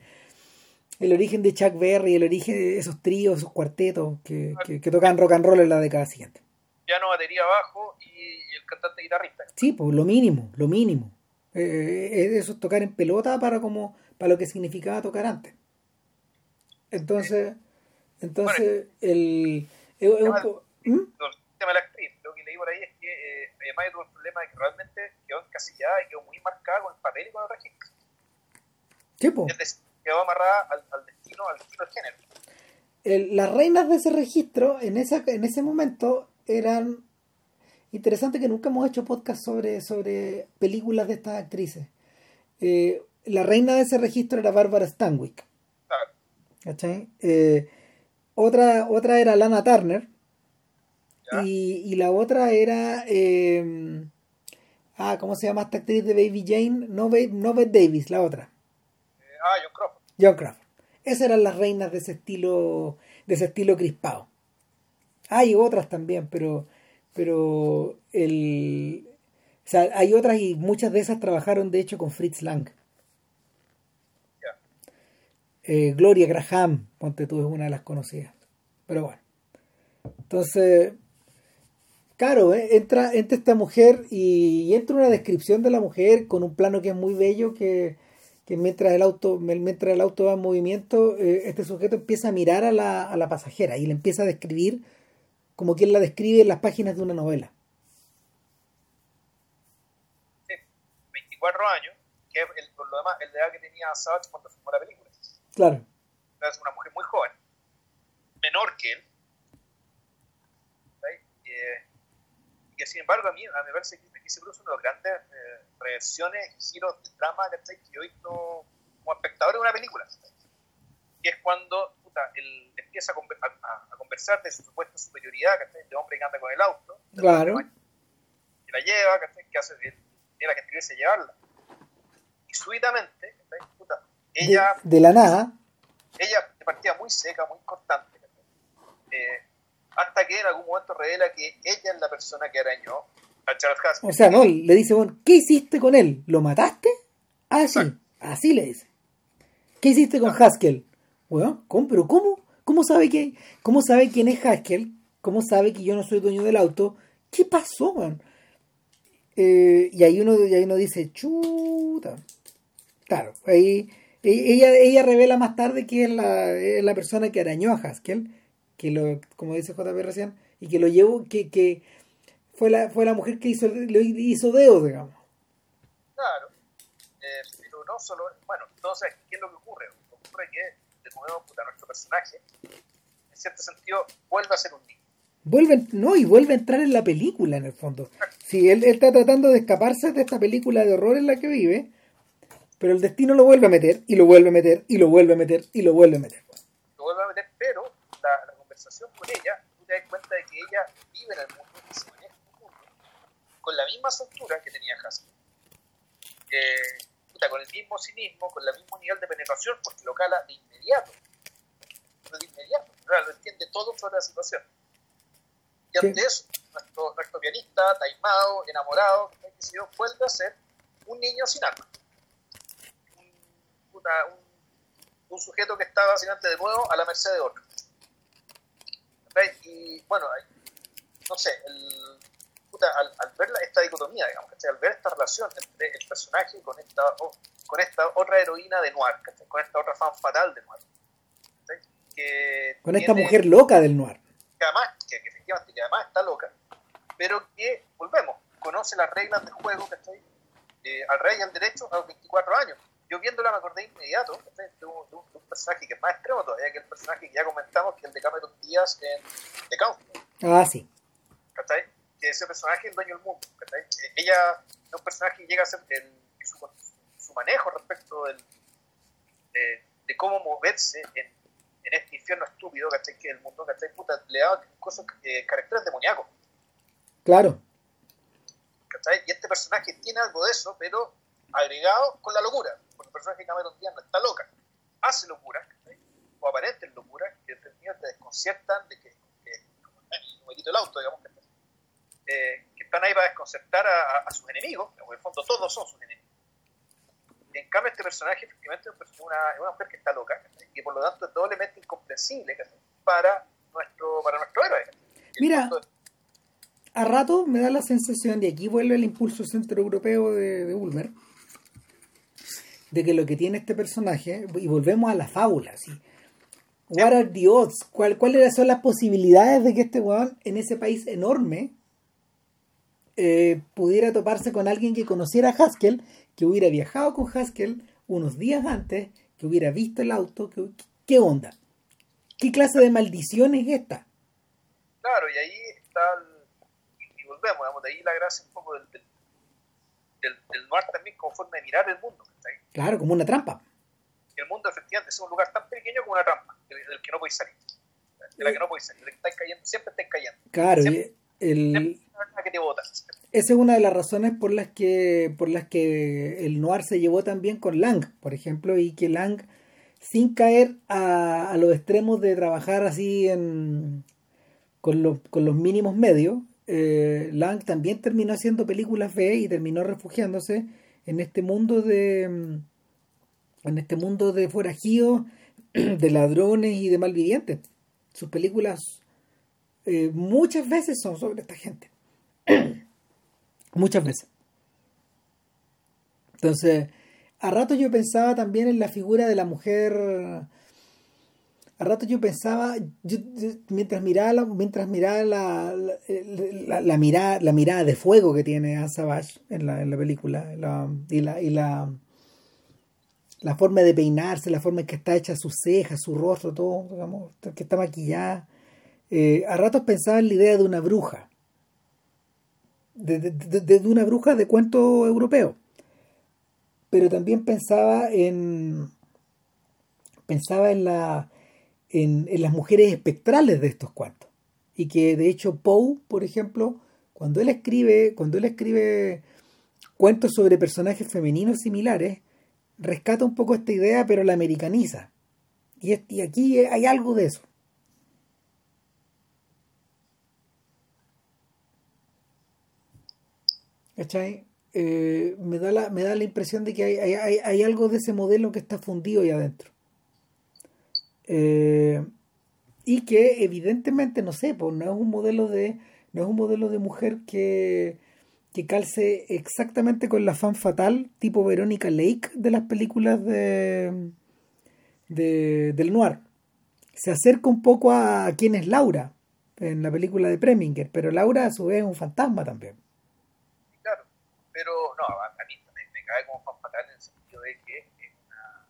el origen de Chuck Berry, el origen de esos tríos, esos cuartetos que, que, tocan rock and roll en la década siguiente. Ya no batería bajo y el cantante guitarrista. Sí, pues lo mínimo, lo mínimo. Eh, eso es tocar en pelota para como para lo que significaba tocar antes. Entonces, entonces el, el, el. tema de la actriz, lo que leí por ahí es que eh, además tuvo el problema de que realmente quedó encasillada y quedó muy marcada con el papel y con el registro. quedó amarrada al, destino, al destino del género. las reinas de ese registro en, esa, en ese momento eran interesante que nunca hemos hecho podcast sobre, sobre películas de estas actrices. Eh, la reina de ese registro era Barbara Stanwyck. Eh, otra, otra era Lana Turner. Y, la otra era. Eh, ah, ¿cómo se llama esta actriz de Baby Jane? No, no Bette Davis, la otra. Ah, John Crawford. John Crawford. Esas eran las reinas de ese estilo, de ese estilo crispado. Hay otras también, pero, pero el, o sea, hay otras y muchas de esas trabajaron de hecho con Fritz Lang. Eh, Gloria Graham, ponte tú, es una de las conocidas. Pero bueno. Entonces, claro, eh, entra, entra esta mujer y, entra una descripción de la mujer con un plano que es muy bello que que mientras el auto, mientras el auto va en movimiento, eh, este sujeto empieza a mirar a la, a la pasajera y le empieza a describir como quien la describe en las páginas de una novela. 24 años, que es el, por lo demás el de edad que tenía Savage cuando filmó la película. Claro. Es una mujer muy joven, menor que él. Eh, y que sin embargo a mí, a mí me parece que aquí se produce una de las grandes eh, reversiones y giros de trama que yo he visto como espectador de una película. Que es cuando puta, él empieza a, a, a, conversar de su supuesta superioridad, de este hombre que anda con el auto. Claro. Que la lleva, que hace, la que escribirse llevarla. Y súbitamente, puta, ella... De, de, la nada. Ella de partida muy seca, muy cortante. Eh, hasta que en algún momento revela que ella es la persona que arañó a Charles Haskell. O sea, no, le dice, bueno, ¿qué hiciste con él? ¿Lo mataste? Ah, sí, así le dice. ¿Qué hiciste con Haskell? Bueno, ¿cómo? ¿Pero cómo? ¿Cómo sabe, que, ¿Cómo sabe quién es Haskell? ¿Cómo sabe que yo no soy dueño del auto? ¿Qué pasó, man? Eh, y, ahí uno, y ahí uno dice, chuta. Claro, ahí ella, ella revela más tarde que es la, es la persona que arañó a Haskell que lo, como dice JP recién, y que lo llevó, que, que fue la, fue la mujer que hizo, lo hizo dedo, digamos. Claro, eh, pero no solo, bueno, entonces, ¿qué es lo que ocurre? Ocurre que, de nuevo, puta, nuestro personaje, en cierto sentido, vuelve a ser un niño. Vuelve, no, y vuelve a entrar en la película, en el fondo. Sí, él, él, está tratando de escaparse de esta película de horror en la que vive, pero el destino lo vuelve a meter, y lo vuelve a meter, y lo vuelve a meter, y lo vuelve a meter. Lo vuelve a meter, pero la, la conversación con ella, tú te das cuenta de que ella vive en el mundo se maneja en el mundo con la misma estructura que tenía Haskell. Eh, puta, con el mismo cinismo, con el mismo nivel de penetración, porque lo cala de inmediato. De inmediato, lo entiende todo sobre la situación. Y ante ¿Sí? eso, nuestro, nuestro pianista, taimado, enamorado, que se dio, vuelve a ser un niño sin arma. Un, una, un, un, sujeto que está básicamente de nuevo a la merced de otro. Y bueno, no sé, el, puta, al, al, ver esta dicotomía, digamos, al ver esta relación entre el personaje con esta, con esta otra heroína de Noir, con esta otra fan fatal de Noir. Que con esta mujer loca del Noir. Que además, que, que, efectivamente, que además está loca, pero que, volvemos, conoce las reglas del juego, estoy eh, al rey y al derecho a los 24 años. Yo viéndola me acordé inmediato de un, de, un, de un, personaje que es más extremo todavía que el personaje que ya comentamos, que es el de Cameron Díaz en The Countdown. Ah, sí. ¿Cachai? Que ese personaje es el dueño del mundo. ¿cachai? Ella es un personaje que llega a ser el, su, su, manejo respecto del, de, de, cómo moverse en, en, este infierno estúpido, ¿cachai? Que el mundo, ¿cachai? Puta, le da cosas, eh, caracteres demoníacos. Claro. ¿cachai? Y este personaje tiene algo de eso, pero agregado con la locura, porque el personaje de Cameron Díaz no está loca, hace locuras, o aparentes locuras, que te desconciertan, de que, que como el auto, digamos, eh, que están ahí para desconcertar a, a, sus enemigos, en el fondo todos son sus enemigos. Y en cambio este personaje efectivamente es una, una mujer que está loca, y por lo tanto es doblemente incomprensible para nuestro, para nuestro héroe. Mira, a rato me da la sensación, de aquí vuelve el impulso centroeuropeo de, de Ulmer, de que lo que tiene este personaje, y volvemos a la fábula, ¿sí? What are the odds? ¿Cuál, ¿Cuáles son las posibilidades de que este weón en ese país enorme eh, pudiera toparse con alguien que conociera a Haskell, que hubiera viajado con Haskell unos días antes, que hubiera visto el auto? Que, ¿Qué onda? ¿Qué clase de maldición es esta? Claro, y ahí está, el, y volvemos, digamos, de ahí la gracia un poco del, del, del, del noir también como forma de mirar el mundo. Claro, como una trampa. El mundo efectivamente es un lugar tan pequeño como una trampa, del que no podéis salir. De la que no podéis salir, de la que estáis cayendo, siempre estáis cayendo. Claro, siempre, el, siempre que te botas. Esa es una de las razones por las que por las que el noir se llevó también con Lang, por ejemplo, y que Lang, sin caer a, a los extremos de trabajar así en, con, los, con los mínimos medios, eh, Lang también terminó haciendo películas B y terminó refugiándose en este mundo de en este mundo de forajidos, de ladrones y de malvivientes. Sus películas eh, muchas veces son sobre esta gente. muchas veces. Entonces, a rato yo pensaba también en la figura de la mujer. A rato yo pensaba, yo, mientras miraba, la, mientras miraba la, mirada, la mirada de fuego que tiene a Savage en la, en la película y, la, la, forma de peinarse, la forma en que está hecha sus cejas, su rostro, todo, que está maquillada. Eh, a ratos pensaba en la idea de una bruja, de, de, una bruja de cuento europeo. Pero también pensaba en pensaba en la en, en, las mujeres espectrales de estos cuentos. Y que de hecho Poe, por ejemplo, cuando él escribe, cuando él escribe cuentos sobre personajes femeninos similares, rescata un poco esta idea, pero la americaniza. Y, y aquí hay algo de eso. ¿Cachai? Eh, me, da la, me da la impresión de que hay, hay, hay, algo de ese modelo que está fundido ahí adentro. Eh, y que evidentemente, no sé, pues no es un modelo de, no es un modelo de mujer que, que calce exactamente con la fan fatal tipo Verónica Lake de las películas de, de, del noir. Se acerca un poco a, quien es Laura en la película de Preminger, pero Laura a su vez es un fantasma también. Claro, pero no, a, mí me, me, cae como fan fatal en el sentido de que es una,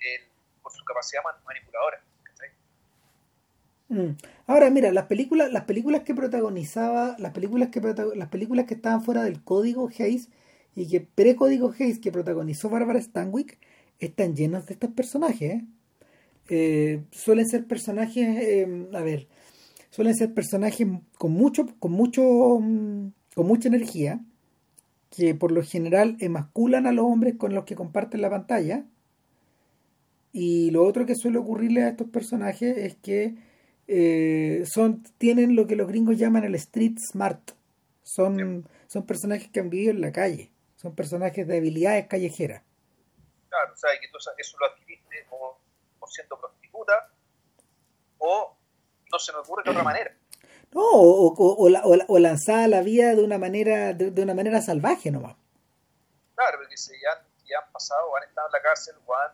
el, por capacidad manipuladora. Mm. Ahora, mira, las películas, las películas que protagonizaba, las películas que las películas que estaban fuera del código Hayes y que pre-código Hayes que protagonizó Barbara Stanwyck están llenas de estos personajes. ¿eh? Eh, suelen ser personajes, eh, a ver, suelen ser personajes con mucho, con mucho, mm, con mucha energía, que por lo general emasculan a los hombres con los que comparten la pantalla. Y lo otro que suele ocurrirle a estos personajes es que eh, son, tienen lo que los gringos llaman el street smart. Son, son personajes que han vivido en la calle. Son personajes de habilidades callejeras. Claro, o sea, que tú eso lo adquiriste o, siendo prostituta o no se me ocurre de otra manera. No, o, o, o, o lanzada a la vida de una manera de, una manera salvaje nomás. Claro, porque si ya, ya han pasado han estado en la cárcel o han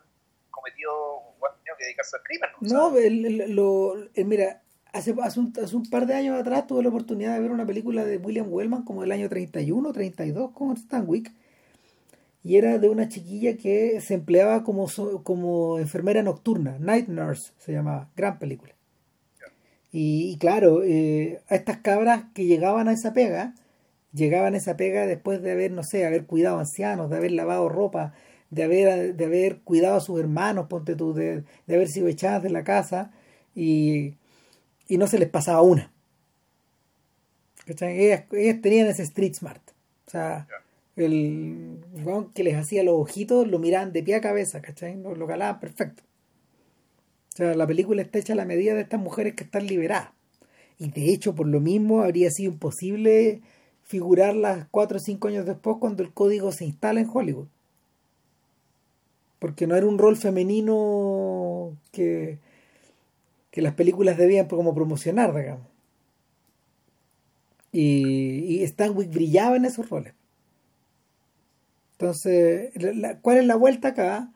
cometido o han tenido que dedicarse al crimen. No, el, lo, mira, hace, hace, un, hace un par de años atrás tuve la oportunidad de ver una película de William Wellman como del año 31, 32 con Stanwyck y era de una chiquilla que se empleaba como, como enfermera nocturna, Night Nurse se llamaba, gran película. Y, claro, eh, a estas cabras que llegaban a esa pega, llegaban a esa pega después de haber, no sé, haber cuidado ancianos, de haber lavado ropa, de haber, de haber cuidado a sus hermanos, ponte tú, de, de haber sido echadas de la casa y, y no se les pasaba una. Ellas, ellas, tenían ese street smart. O sea, el que les hacía los ojitos lo miraban de pie a cabeza, ¿cachai? Lo, lo calaban perfecto. O sea, la película está hecha a la medida de estas mujeres que están liberadas. Y de hecho, por lo mismo, habría sido imposible figurarlas cuatro o cinco años después cuando el código se instala en Hollywood porque no era un rol femenino que, que las películas debían como promocionar, digamos. Y, y Stanwyck brillaba en esos roles. Entonces, ¿cuál es la vuelta acá?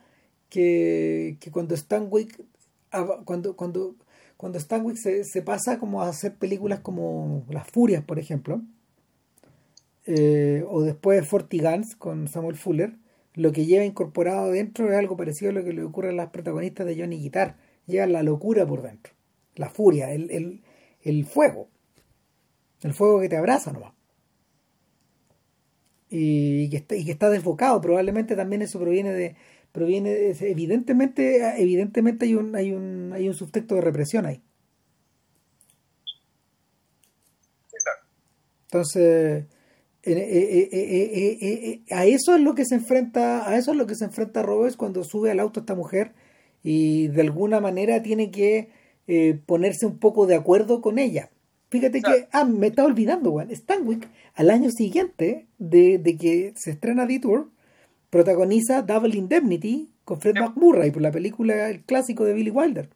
Que, que cuando Stanwyck cuando, cuando, cuando se, pasa como a hacer películas como Las Furias, por ejemplo, eh, o después Fortigans con Samuel Fuller, lo que lleva incorporado dentro es algo parecido a lo que le ocurre a las protagonistas de Johnny Guitar. Lleva la locura por dentro, la furia, el, el, el fuego. El fuego que te abraza nomás. Y que, está, y que está desbocado. Probablemente también eso proviene de. proviene de, evidentemente, evidentemente hay un, hay un, hay un subtexto de represión ahí. Entonces eh, eh, eh, a eso es lo que se enfrenta a eso es lo que se enfrenta Roberts cuando sube al auto esta mujer y de alguna manera tiene que ponerse un poco de acuerdo con ella. Fíjate que ah me estaba olvidando Juan Stanwyck al año siguiente de, de que se estrena Detour protagoniza Double Indemnity con Fred McMurray por la película el clásico de Billy Wilder.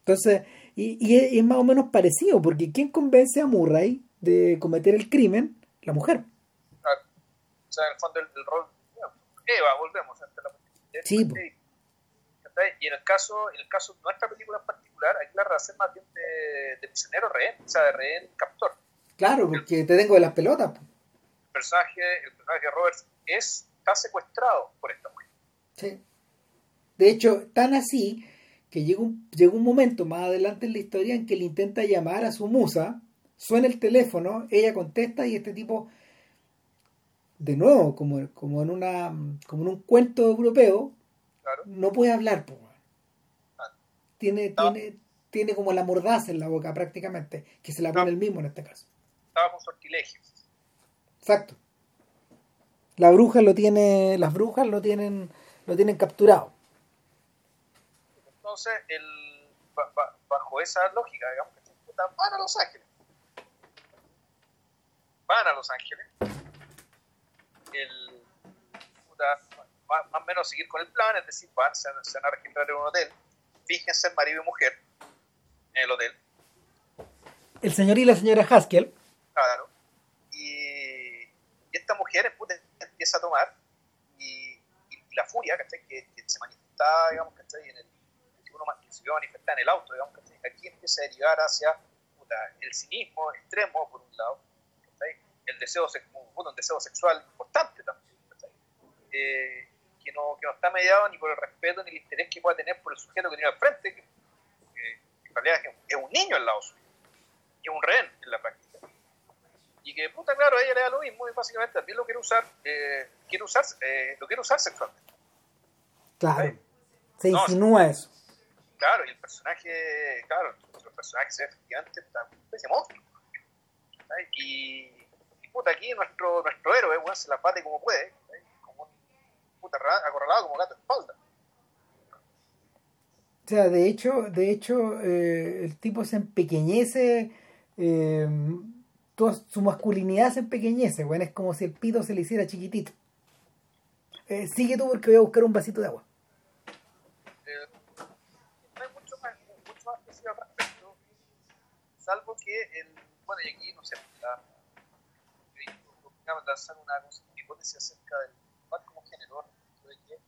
Entonces y, y es más o menos parecido porque quién convence a Murray de cometer el crimen la mujer. O sea, en el fondo el, rol. Eva, volvemos ante la Sí, Y en el caso, en el caso de nuestra película en particular, aquí la relación más bien de, de prisionero rehén, o sea, de rehén captor. Claro, porque te tengo de las pelotas. El personaje, el personaje de Roberts es, está secuestrado por esta mujer. Sí. De hecho, tan así que llega un, llega un momento más adelante en la historia en que él intenta llamar a su musa, suena el teléfono, ella contesta y este tipo, de nuevo, como, como, en, una, como en un cuento europeo, no puede hablar. Tiene, tiene, tiene como la mordaza en la boca prácticamente, que se la pone el mismo en este caso. Estaba con sortilegio. Exacto. La bruja lo tiene, las brujas lo tienen, lo tienen capturado. Entonces, el, bajo esa lógica, digamos que van a Los Ángeles. Van a Los Ángeles. El, más o menos seguir con el plan, es decir, van, se, van a registrar en un hotel. Fíjense, marido y mujer, en el hotel. El señor y la señora Haskell. Claro. Y, esta mujer empieza a tomar y, la furia que, que, se manifestaba, digamos, en el, que uno se vio manifestar en el auto, digamos, aquí empieza a derivar hacia el cinismo extremo, por un lado, el deseo, un deseo sexual importante también, eh, que, no, que no está mediado ni por el respeto ni el interés que pueda tener por el sujeto que tiene al frente, que, en realidad es un niño al lado suyo, y es un rehén en la práctica. Y que, puta, claro, a ella le da lo mismo y básicamente también lo quiere usar, eh, quiere usar eh, lo quiere usar sexualmente. Claro, se insinúa eso. Claro, y el personaje, claro, el personaje se ve efectivamente está un especie de monstruo. Y, puta, aquí nuestro, nuestro héroe, bueno, se la bate como puede, como un puta acorralado como gato de espalda. O sea, de hecho, de hecho eh, el tipo se empequeñece, eh, toda su masculinidad se empequeñece, bueno, es como si el pito se le hiciera chiquitito. Eh, sigue tú porque voy a buscar un vasito de agua. salvo que el, bueno, y aquí, no sé, la, lanzar una hipótesis acerca del mar como género, de que, en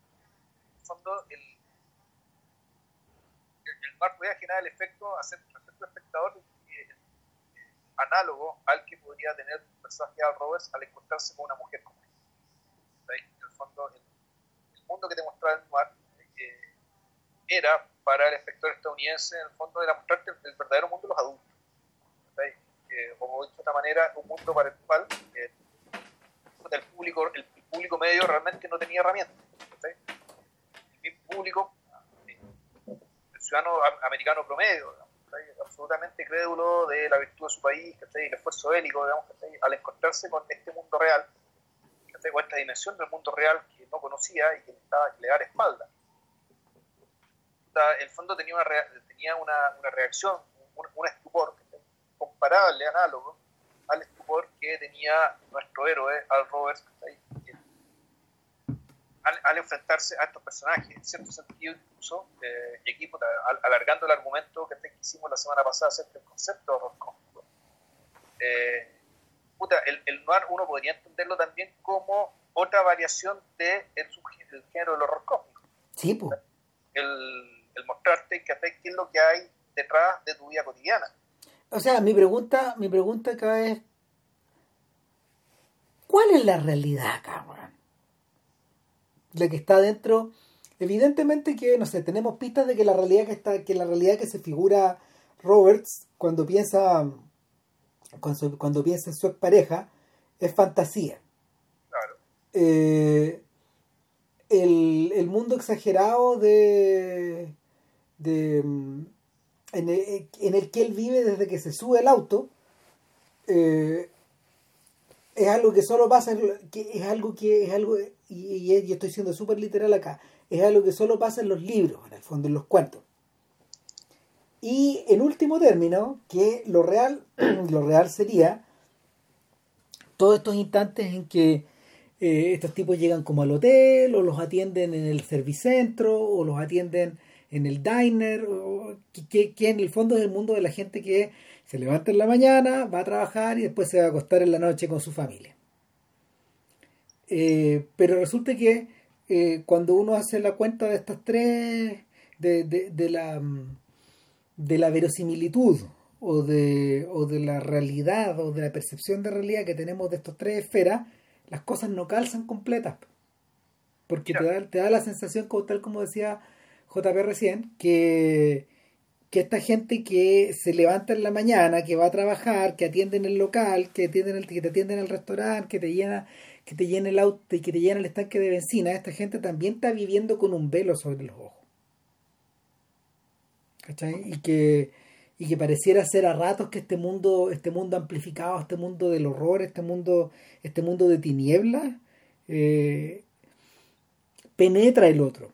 el fondo, el, el, mar puede generar el efecto, hacer el efecto espectador análogo al que podría tener el personaje de Al Roberts al encontrarse con una mujer como él. En el fondo, el, mundo que te mostraba el mar eh, era para el espectador estadounidense, en el fondo, era mostrarte el verdadero mundo de los adultos. Como dicho de esta manera, un mundo para el cual eh, el, público, el, público medio realmente no tenía herramientas. El público, el ciudadano americano promedio, absolutamente crédulo de la virtud de su país, el esfuerzo bélico, digamos, al encontrarse con este mundo real, con esta dimensión del mundo real que no conocía y que, estaba, que le daba espalda. el fondo tenía una, tenía una, una reacción, un, un estupor comparable, análogo, al estupor que tenía nuestro héroe, Al Roberts, al, enfrentarse a estos personajes, en cierto sentido incluso, eh, y aquí alargando el argumento que hicimos la semana pasada acerca del concepto de horror cósmico. Eh, el, el, noir uno podría entenderlo también como otra variación del de el género del horror cósmico. Sí, pues. El, el mostrarte que qué es lo que hay detrás de tu vida cotidiana o sea, mi pregunta, mi pregunta acá es, ¿cuál es la realidad acá, La que está dentro, evidentemente que, no sé, tenemos pistas de que la realidad que está, que la realidad que se figura Roberts cuando piensa, cuando, piensa en su pareja, es fantasía. Claro. Eh, el, el mundo exagerado de, de en el, que él vive desde que se sube al auto, eh, es algo que solo pasa, es algo que es algo, y, estoy siendo súper literal acá, es algo que solo pasa en los libros, en el fondo, en los cuentos. Y en último término, que lo real, lo real sería todos estos instantes en que eh, estos tipos llegan como al hotel, o los atienden en el servicentro, o los atienden en el diner, que, que, en el fondo es el mundo de la gente que se levanta en la mañana, va a trabajar y después se va a acostar en la noche con su familia. Eh, pero resulta que eh, cuando uno hace la cuenta de estas tres de, de, de la de la verosimilitud o de, o de la realidad o de la percepción de realidad que tenemos de estos tres esferas, las cosas no calzan completas. Porque te da, te da la sensación, como, tal como decía JP recién, que, que esta gente que se levanta en la mañana, que va a trabajar, que atiende en el local, que, atienden el, que te atiende en el restaurante, que te llena que te llena el auto y que te llena el estanque de benzina, esta gente también está viviendo con un velo sobre los ojos. ¿Cachai? Y que, y que pareciera ser a ratos que este mundo, este mundo amplificado, este mundo del horror, este mundo, este mundo de tinieblas, eh, penetra el otro.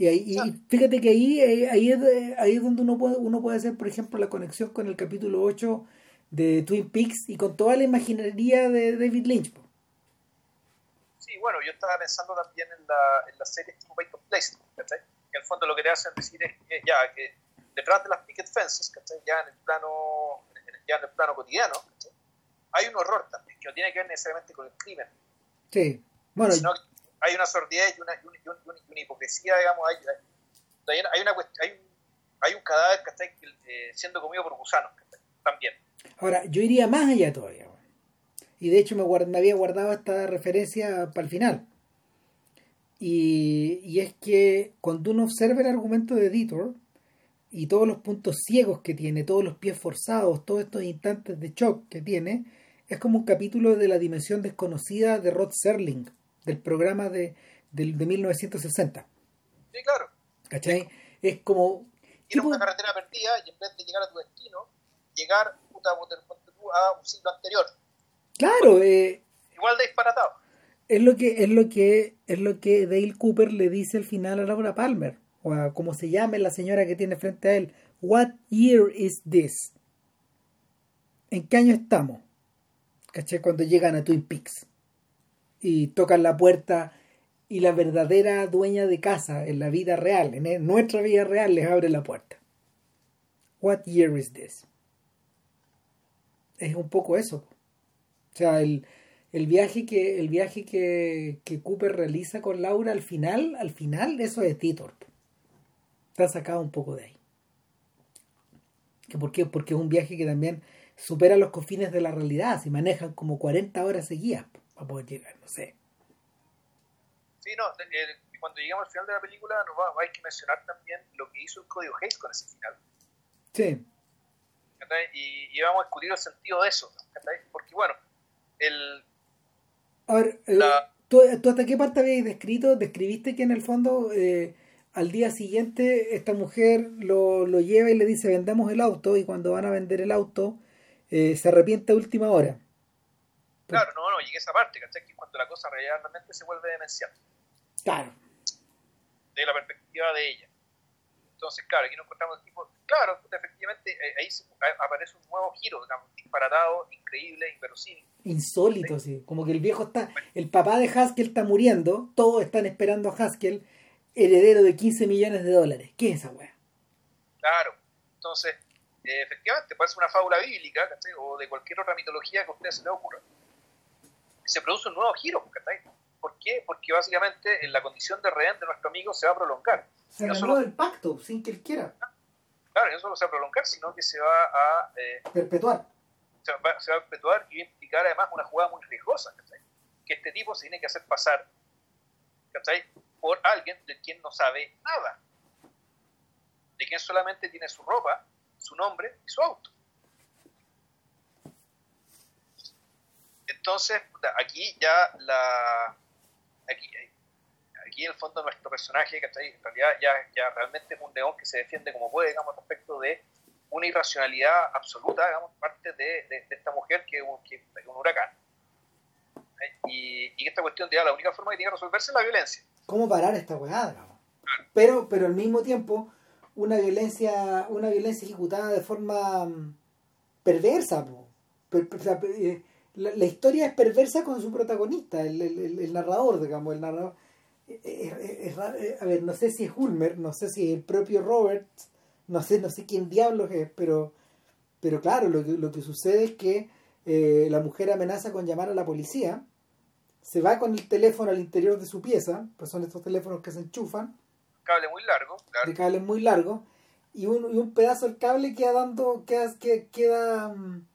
Y, ahí, fíjate que ahí, ahí, es, ahí es donde uno puede, uno puede hacer, por ejemplo, la conexión con el capítulo 8 de Twin Peaks y con toda la imaginería de David Lynch. Sí, bueno, yo estaba pensando también en la, en la serie Steve of Place, ¿cachai? Que en el fondo lo que te hacen decir es que ya, que detrás de las picket fences, ¿cachai? Ya en el plano, ya en el plano cotidiano, ¿cachai? Hay un horror también, que no tiene que ver necesariamente con el crimen. Sí, bueno. Sino que hay una sordidez y una, y una, hipocresía, digamos, hay, hay, hay, una, hay, un, hay un cadáver, que está eh, siendo comido por gusanos, También. Ahora, yo iría más allá todavía. Y de hecho me, había guardado esta referencia para el final. Y, y, es que cuando uno observa el argumento de Editor y todos los puntos ciegos que tiene, todos los pies forzados, todos estos instantes de shock que tiene, es como un capítulo de la dimensión desconocida de Rod Serling, del programa de, de, de 1960. Sí, claro. ¿Cachai? Es como... Tienes una carretera perdida y en vez de llegar a tu destino, llegar puta, a un siglo anterior. Claro, eh, igual de disparatado. Es lo que es lo que es lo que Dale Cooper le dice al final a Laura Palmer o a como se llame la señora que tiene frente a él. What year is this? ¿En qué año estamos? ¿Caché? Cuando llegan a Twin Peaks y tocan la puerta y la verdadera dueña de casa en la vida real, en nuestra vida real, les abre la puerta. What year is this? Es un poco eso. O sea, el, el viaje que el viaje que, que, Cooper realiza con Laura al final, al final eso es Titor. Está sacado un poco de ahí. ¿Que ¿Por qué? Porque es un viaje que también supera los confines de la realidad. Se manejan como 40 horas seguidas poder llegar, no sé. Sí, no, cuando llegamos al final de la película nos va, hay que mencionar también lo que hizo el código Hayes con ese final. Sí. Y, y, vamos a discutir el sentido de eso. Porque bueno, el... A ver, eh, ¿tú, hasta qué parte habías descrito? Describiste que en el fondo eh, al día siguiente esta mujer lo, lo, lleva y le dice vendamos el auto y cuando van a vender el auto eh, se arrepiente a última hora. Claro, no, no, llegué a esa parte, ¿cachai? Que cuando la cosa realmente se vuelve demencial. Claro. De la perspectiva de ella. Entonces, claro, aquí nos encontramos el tipo, claro, efectivamente eh, ahí aparece un nuevo giro, digamos, disparatado, increíble, inverosímil. Insólito, sí. Como que el viejo está, el papá de Haskell está muriendo, todos están esperando a Haskell, heredero de 15 millones de dólares. ¿Qué es esa weá? Claro, entonces, eh, efectivamente, puede ser una fábula bíblica, ¿cachai? O de cualquier otra mitología que a usted se le ocurra. Se produce un nuevo giro, ¿cachai? ¿Por qué? Porque básicamente en la condición de rehén de nuestro amigo se va a prolongar se no solo, el pacto, sin que él quiera. Claro, no solo se va a prolongar, sino que se va a... Eh, perpetuar. Se va, se va, a perpetuar y implicar además una jugada muy riesgosa, ¿cachai? Que este tipo se tiene que hacer pasar, ¿cachai? Por alguien de quien no sabe nada. De quien solamente tiene su ropa, su nombre y su auto. Entonces, aquí ya la... Aquí, aquí en el fondo nuestro personaje, ¿cachai? En realidad ya, ya realmente es un león que se defiende como puede, digamos, respecto de una irracionalidad absoluta, digamos, parte de, de, esta mujer que, es un huracán. Y, y, esta cuestión de la única forma que tiene que resolverse es la violencia. ¿Cómo parar esta weá, Pero, pero al mismo tiempo, una violencia, una violencia ejecutada de forma mm, perversa, eh, la, la, historia es perversa con su protagonista, el, el, el narrador, digamos, el narrador es, a ver, no sé si es Hulmer, no sé si es el propio Robert, no sé, no sé quién diablos es, pero, pero claro, lo que, lo que sucede es que eh, la mujer amenaza con llamar a la policía, se va con el teléfono al interior de su pieza, pues son estos teléfonos que se enchufan. cable muy largo, de cable muy largo, y un, y un pedazo del cable queda dando, queda, queda, queda, mm,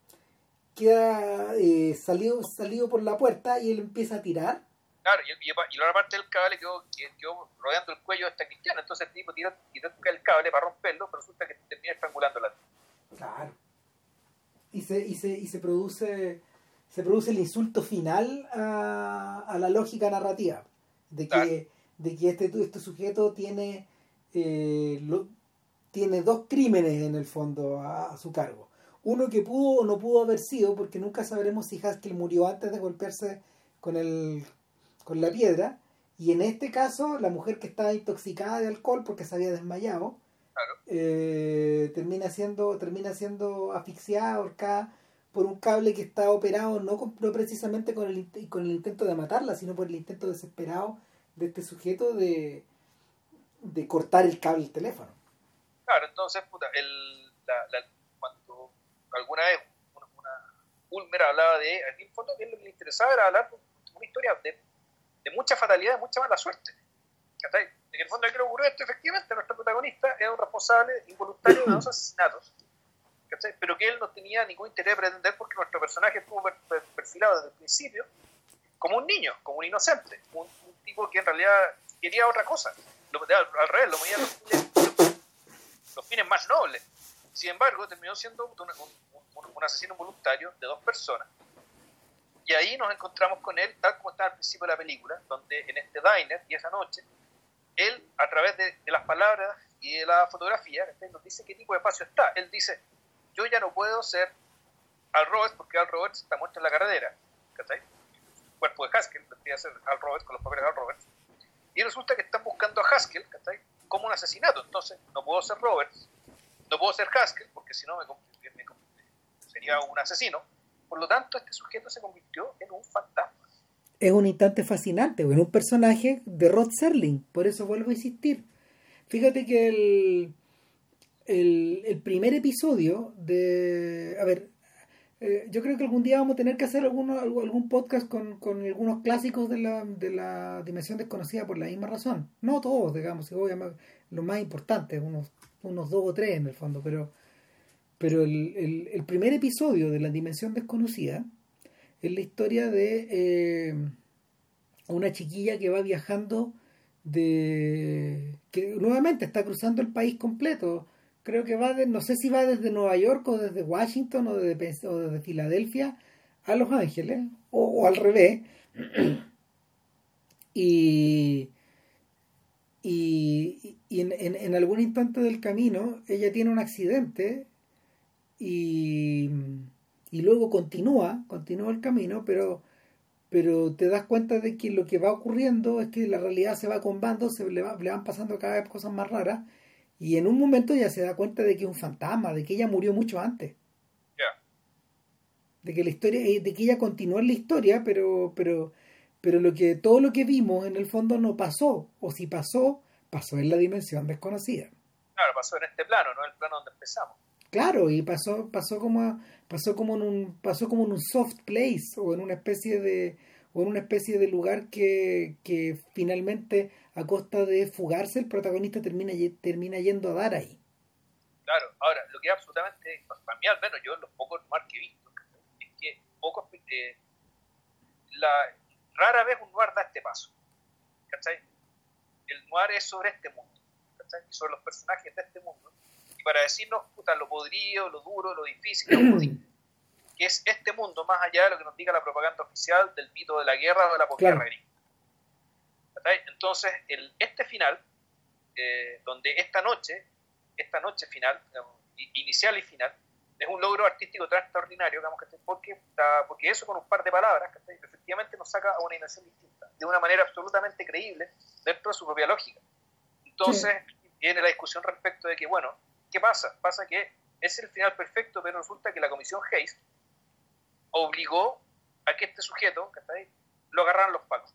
queda eh, salido, salido por la puerta y él empieza a tirar. Claro, y, y, y la otra parte del cable quedó, quedó rodeando el cuello de esta cristiana, entonces el tipo tiró, tiró el cable para romperlo, pero resulta que termina estrangulándola. Claro. Y se, y se, y se produce se produce el insulto final a, a la lógica narrativa de que, de que este, este sujeto tiene eh, lo, tiene dos crímenes en el fondo a, a, su cargo uno que pudo o no pudo haber sido porque nunca sabremos si Haskell murió antes de golpearse con el con la piedra y en este caso la mujer que estaba intoxicada de alcohol porque se había desmayado claro. eh, termina siendo termina siendo asfixiada ahorcada por un cable que está operado no, no precisamente con el, con el intento de matarla, sino por el intento desesperado de este sujeto de, de cortar el cable del teléfono. Claro, entonces, puta, el, la, alguna vez una, Ulmer hablaba de, en el fondo, que lo que le interesaba era hablar de una historia de, de mucha fatalidad, de mucha mala suerte. ¿Cachai? En el fondo, ¿qué ocurrió esto? Efectivamente, nuestro protagonista era un responsable involuntario de dos asesinatos ¿cachai? pero que él no tenía ningún interés de pretender porque nuestro personaje estuvo perfilado desde el principio como un niño, como un inocente, un, un tipo que en realidad quería otra cosa, lo, al, al, revés, lo veía los fines, los fines más nobles. Sin embargo, terminó siendo un, un, un, asesino voluntario de dos personas. Y ahí nos encontramos con él, tal como está al principio de la película, donde en este diner y esa noche, él, a través de, las palabras y de la fotografía, nos dice qué tipo de espacio está. Él dice, yo ya no puedo ser Al Roberts porque Al Roberts está muerto en la carretera. Cuerpo de Haskell tendría que ser Al Roberts con los papeles de Al Roberts. Y resulta que están buscando a Haskell como un asesinato. Entonces, no puedo ser Roberts, no puedo ser Haskell porque si no me, me, sería un asesino. Por lo tanto, este sujeto se convirtió en un fantasma. Es un instante fascinante, en un personaje de Rod Serling. Por eso vuelvo a insistir. Fíjate que el el, el primer episodio de... A ver, eh, yo creo que algún día vamos a tener que hacer alguno, algún podcast con, con algunos clásicos de la, de la dimensión desconocida por la misma razón. No todos, digamos, obviamente lo más importante, unos, unos dos o tres en el fondo, pero, pero el, el, primer episodio de la dimensión desconocida es la historia de eh, una chiquilla que va viajando de que nuevamente está cruzando el país completo creo que va de, no sé si va desde Nueva York o desde Washington o desde, o desde Filadelfia a Los Ángeles, o, o al revés. y, y, y en, en, en, algún instante del camino ella tiene un accidente y, y luego continúa, continúa el camino, pero, pero te das cuenta de que lo que va ocurriendo es que la realidad se va combando, se le, va, le van pasando cada vez cosas más raras y en un momento ya se da cuenta de que es un fantasma, de que ella murió mucho antes. Yeah. De que la historia, eh, de que ella continuó en la historia, pero, pero, pero lo que, todo lo que vimos en el fondo no pasó. O si pasó, pasó en la dimensión desconocida. Claro, pasó en este plano, no en el plano donde empezamos. Claro, y pasó, pasó como pasó como en un, pasó como en un soft place, o en una especie de, o en una especie de lugar que, que finalmente a costa de fugarse, el protagonista termina, termina yendo a dar ahí. Claro, ahora, lo que es absolutamente, para mí al menos, yo en los pocos noir que he visto, es que pocos, eh, la, rara vez un noir da este paso, ¿cachai? El noir es sobre este mundo, ¿cachai? Sobre los personajes de este mundo. Y para decirnos, puta, lo podrido, lo duro, lo difícil, lo jodido, que es este mundo, más allá de lo que nos diga la propaganda oficial del mito de la guerra o de la posguerra claro. Entonces, el, este final, eh, donde esta noche, esta noche final, digamos, inicial y final, es un logro artístico tan extraordinario, digamos, que porque, porque eso con un par de palabras, efectivamente nos saca a una dimensión distinta, de una manera absolutamente creíble dentro de su propia lógica. Entonces, sí. viene la discusión respecto de que, bueno, ¿qué pasa? Pasa que es el final perfecto, pero resulta que la comisión Hayes obligó a que este sujeto, que lo agarraran los pacos.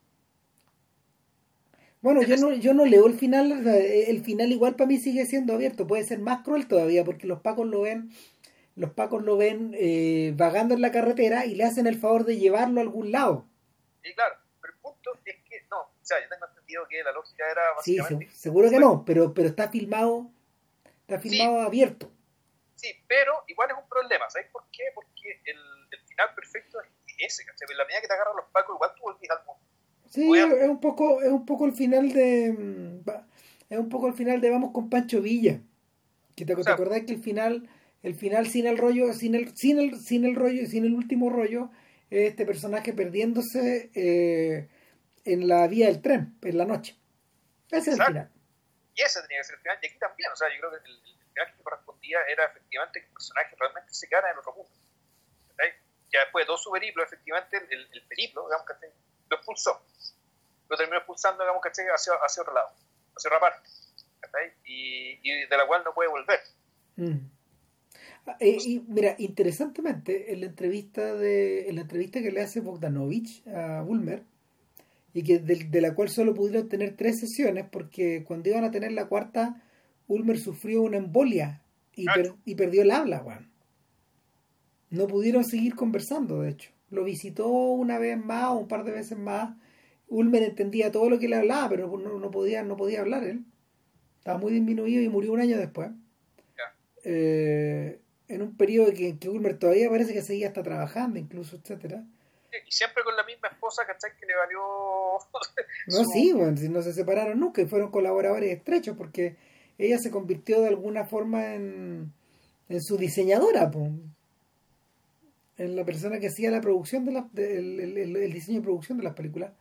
Bueno, yo no, yo no leo el final, el final igual para mí sigue siendo abierto, puede ser más cruel todavía, porque los pacos lo ven, los pacos lo ven eh, vagando en la carretera y le hacen el favor de llevarlo a algún lado. Sí, claro, pero el punto es que, no, o sea, yo tengo entendido que la lógica era básicamente... Sí, seguro que no, pero, pero está filmado, está filmado abierto. Sí, pero igual es un problema, ¿sabes por qué? Porque el, el final perfecto es ese, ¿cachai? En la medida que te agarran los pacos, igual tú volvís al mundo. Sí, es un poco, es un poco el final de mm, es un poco el final de Vamos con Pancho Villa. Que te, acordás que el final, el final sin el rollo, sin el, sin el, sin el rollo, sin el último rollo, este personaje perdiéndose eh, en la vía del tren, en la noche. Ese es el final. Y ese tenía que ser el final, y aquí también, o sea, yo creo que el, final que correspondía era efectivamente que el personaje realmente se quedara en otro mundo. Ya después de todo su periplo, efectivamente, el, el periplo, digamos que lo expulsó. Lo terminó expulsando, digamos, que hacia, hacia otro lado, hacia otra parte. Y, y, de la cual no puede volver. Mm. Ah, eh, y mira, interesantemente, en la entrevista de en la entrevista que le hace Bogdanovich a Bulmer, y que de, la cual solo pudieron tener tres sesiones, porque cuando iban a tener la cuarta, Ulmer sufrió una embolia y, y perdió el habla, Juan. No pudieron seguir conversando, de hecho. Lo visitó una vez más o un par de veces más. Ulmer entendía todo lo que le hablaba, pero no, podía, no podía hablar él. Estaba muy disminuido y murió un año después. Eh, en un periodo en que, Ulmer todavía parece que seguía hasta trabajando, incluso, etcétera. Y siempre con la misma esposa, ¿cachai? Que le valió. no, sí, bueno, no se separaron nunca y fueron colaboradores estrechos porque ella se convirtió de alguna forma en, en su diseñadora, pues en la persona que hacía la producción de, la, el, diseño de producción de las películas.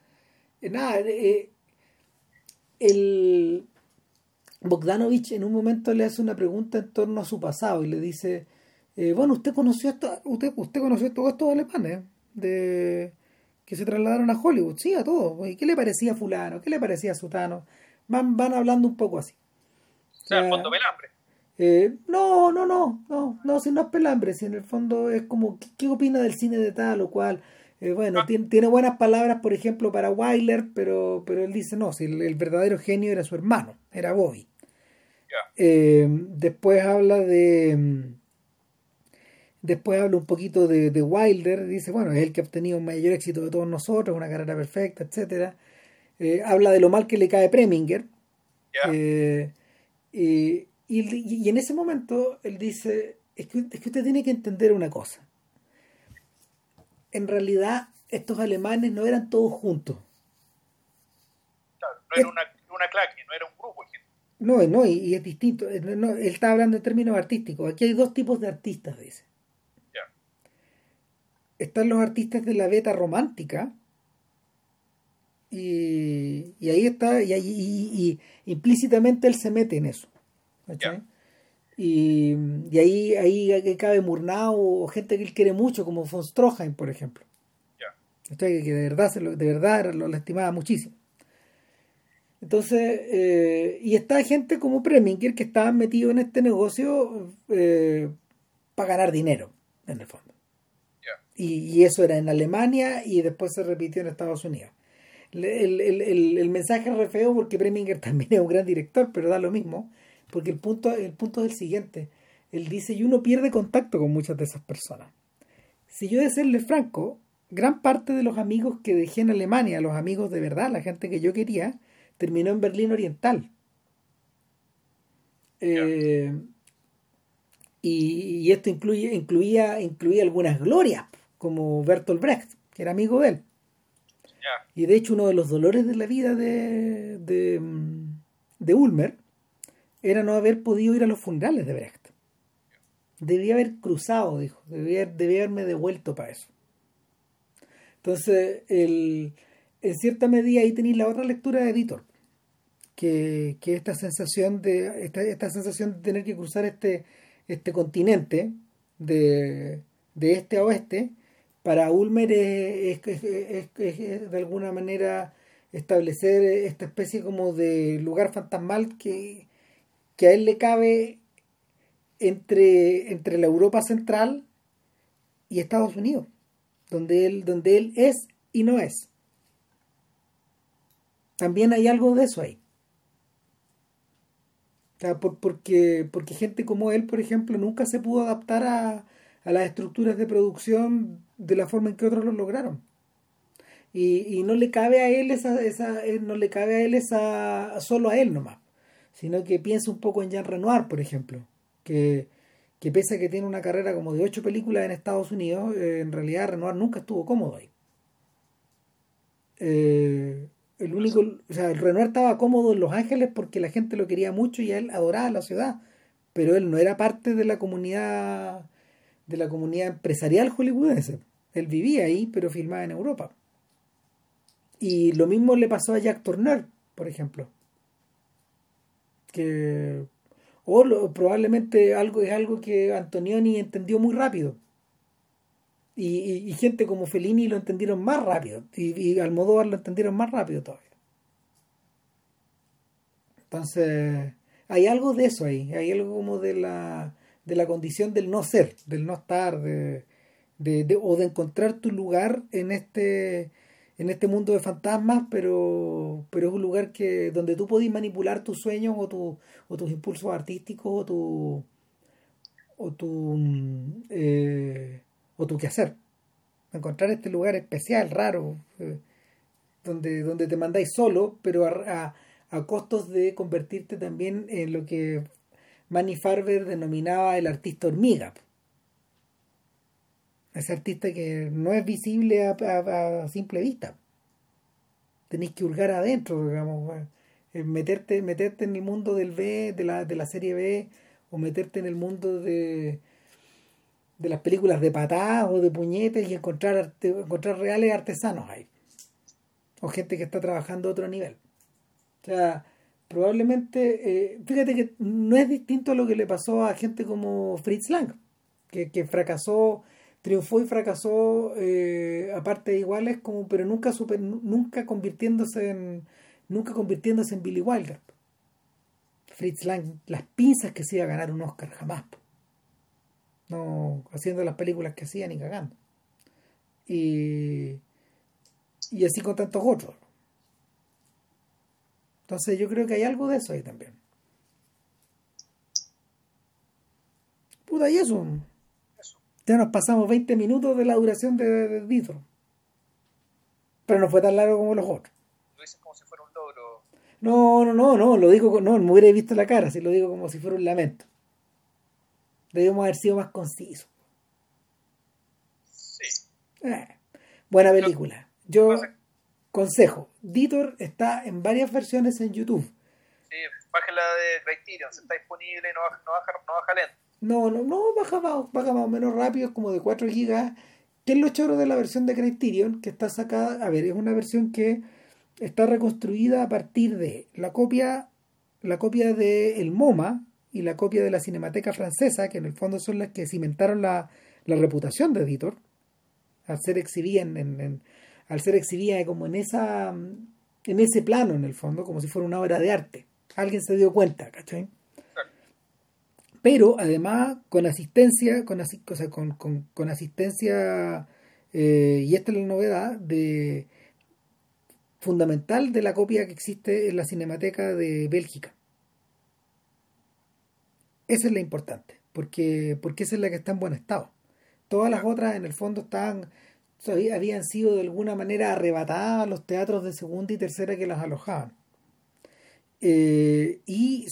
Eh, nada, eh, el Bogdanovich en un momento le hace una pregunta en torno a su pasado y le dice, eh, bueno, usted conoció esto, usted, usted conoció todos estos alemanes de que se trasladaron a Hollywood, sí, a todos. ¿Y qué le parecía a fulano? ¿Qué le parecía a sutano? Van, van hablando un poco así. O sea, el fondo pelambre. Eh, no, no, no, no, no, si no es pelambre, si en el fondo es como, ¿qué, opina del cine de tal o cual? Eh, bueno, ah. tiene, buenas palabras, por ejemplo, para Wyler, pero, pero él dice, no, si el, verdadero genio era su hermano, era Bobby. Eh, después habla de... Después habla un poquito de, de, Wilder, dice, bueno, es el que ha obtenido un mayor éxito de todos nosotros, una carrera perfecta, etcétera. habla de lo mal que le cae Preminger. y y, en ese momento él dice, es que, es que usted tiene que entender una cosa. En realidad, estos alemanes no eran todos juntos. Claro, no era una, una claque, no era un grupo. No, no, y, es distinto. él está hablando en términos artísticos. Aquí hay dos tipos de artistas, dice. Están los artistas de la beta romántica. Y, y ahí está, y, y, implícitamente él se mete en eso. Y, y, ahí, ahí cabe Murnau o gente que él quiere mucho, como von Stroheim, por ejemplo. Que, de verdad, de verdad lo, estimaba muchísimo. Entonces, eh, y está gente como Preminger que estaban metidos en este negocio eh, para ganar dinero, en el fondo. Y, eso era en Alemania y después se repitió en Estados Unidos. El, el, el, el mensaje es re feo porque Preminger también es un gran director, pero da lo mismo. Porque el punto, el punto es el siguiente. Él dice, y uno pierde contacto con muchas de esas personas. Si yo de serle franco, gran parte de los amigos que dejé en Alemania, los amigos de verdad, la gente que yo quería, terminó en Berlín Oriental. Eh, y, esto incluye, incluía, incluía algunas glorias, como Bertolt Brecht, que era amigo de él. Y de hecho uno de los dolores de la vida de, de, de Ulmer era no haber podido ir a los funerales de Brecht. Debía haber cruzado, dijo, debía, haberme devuelto para eso. Entonces, el, en cierta medida ahí tenéis la otra lectura de Editor, que, que esta sensación de esta, esta, sensación de tener que cruzar este, este continente de, de este a oeste, para Ulmer es, de alguna manera establecer esta especie como de lugar fantasmal que, que a él le cabe entre, entre la Europa central y Estados Unidos, donde él, donde él es y no es. También hay algo de eso ahí. porque, porque gente como él, por ejemplo, nunca se pudo adaptar a, a las estructuras de producción de la forma en que otros lo lograron. Y, no le cabe a él esa, esa eh, no le cabe a él esa solo a él nomás sino que piensa un poco en Jean Renoir por ejemplo que, que pese a que tiene una carrera como de ocho películas en Estados Unidos eh, en realidad Renoir nunca estuvo cómodo ahí eh, el único o sea el Renoir estaba cómodo en Los Ángeles porque la gente lo quería mucho y él adoraba la ciudad pero él no era parte de la comunidad de la comunidad empresarial hollywoodense él vivía ahí pero filmaba en Europa y lo mismo le pasó a Jack Turner, por ejemplo. Que. O probablemente algo es algo que Antonioni entendió muy rápido. Y, gente como Fellini lo entendieron más rápido. Y, y Almodóvar lo entendieron más rápido todavía. Entonces, hay algo de eso ahí. Hay algo como de la, de la condición del no ser, del no estar, de, de, o de encontrar tu lugar en este en este mundo de fantasmas, pero, pero es un lugar que donde tú podés manipular tus sueños o, tu, o tus impulsos artísticos o tu o tu eh, o tu quehacer. Encontrar este lugar especial, raro, eh, donde, donde te mandáis solo, pero a, a, costos de convertirte también en lo que Manny Farber denominaba el artista hormiga ese artista que no es visible a, simple vista. Tenéis que hurgar adentro, digamos, eh, meterte, meterte en el mundo del B, de la, de la serie B, o meterte en el mundo de, de las películas de patadas o de puñetes y encontrar, encontrar reales artesanos ahí. O gente que está trabajando a otro nivel. O sea, probablemente, eh, fíjate que no es distinto a lo que le pasó a gente como Fritz Lang, que, que fracasó triunfó y fracasó eh, a partes iguales como pero nunca super, nunca convirtiéndose en nunca convirtiéndose en Billy Wilder. Fritz Lang las pinzas que se iba a ganar un Oscar jamás no haciendo las películas que hacía ni cagando. Y y así con tantos otros. Entonces yo creo que hay algo de eso ahí también. Puta y eso ya nos pasamos 20 minutos de la duración de, de, Pero no fue tan largo como los otros. Lo dices como si fuera un logro. No, no, no, no, lo digo, no, me hubiera visto la cara, si lo digo como si fuera un lamento. Debíamos haber sido más concisos. Sí. Eh, buena película. Yo consejo, Vitor está en varias versiones en YouTube. Sí, bájala de Criterion, está disponible, no baja, no baja, no baja lento. No, no, no, baja más, baja más menos rápido, es como de 4 gigas. ¿Qué es lo choro de la versión de Criterion? Que está sacada, a ver, es una versión que está reconstruida a partir de la copia, la copia de el MoMA y la copia de la Cinemateca Francesa, que en el fondo son las que cimentaron la, la reputación de Editor, al ser exhibida en, en, al ser exhibida como en esa en ese plano en el fondo, como si fuera una obra de arte. Alguien se dio cuenta, ¿cachai? Pero además con asistencia, con, con, con, asistencia, eh, y esta es la novedad, de fundamental de la copia que existe en la Cinemateca de Bélgica. Esa es la importante, porque, porque esa es la que está en buen estado. Todas las otras en el fondo estaban, habían sido de alguna manera arrebatadas a los teatros de segunda y tercera que las alojaban. Eh, y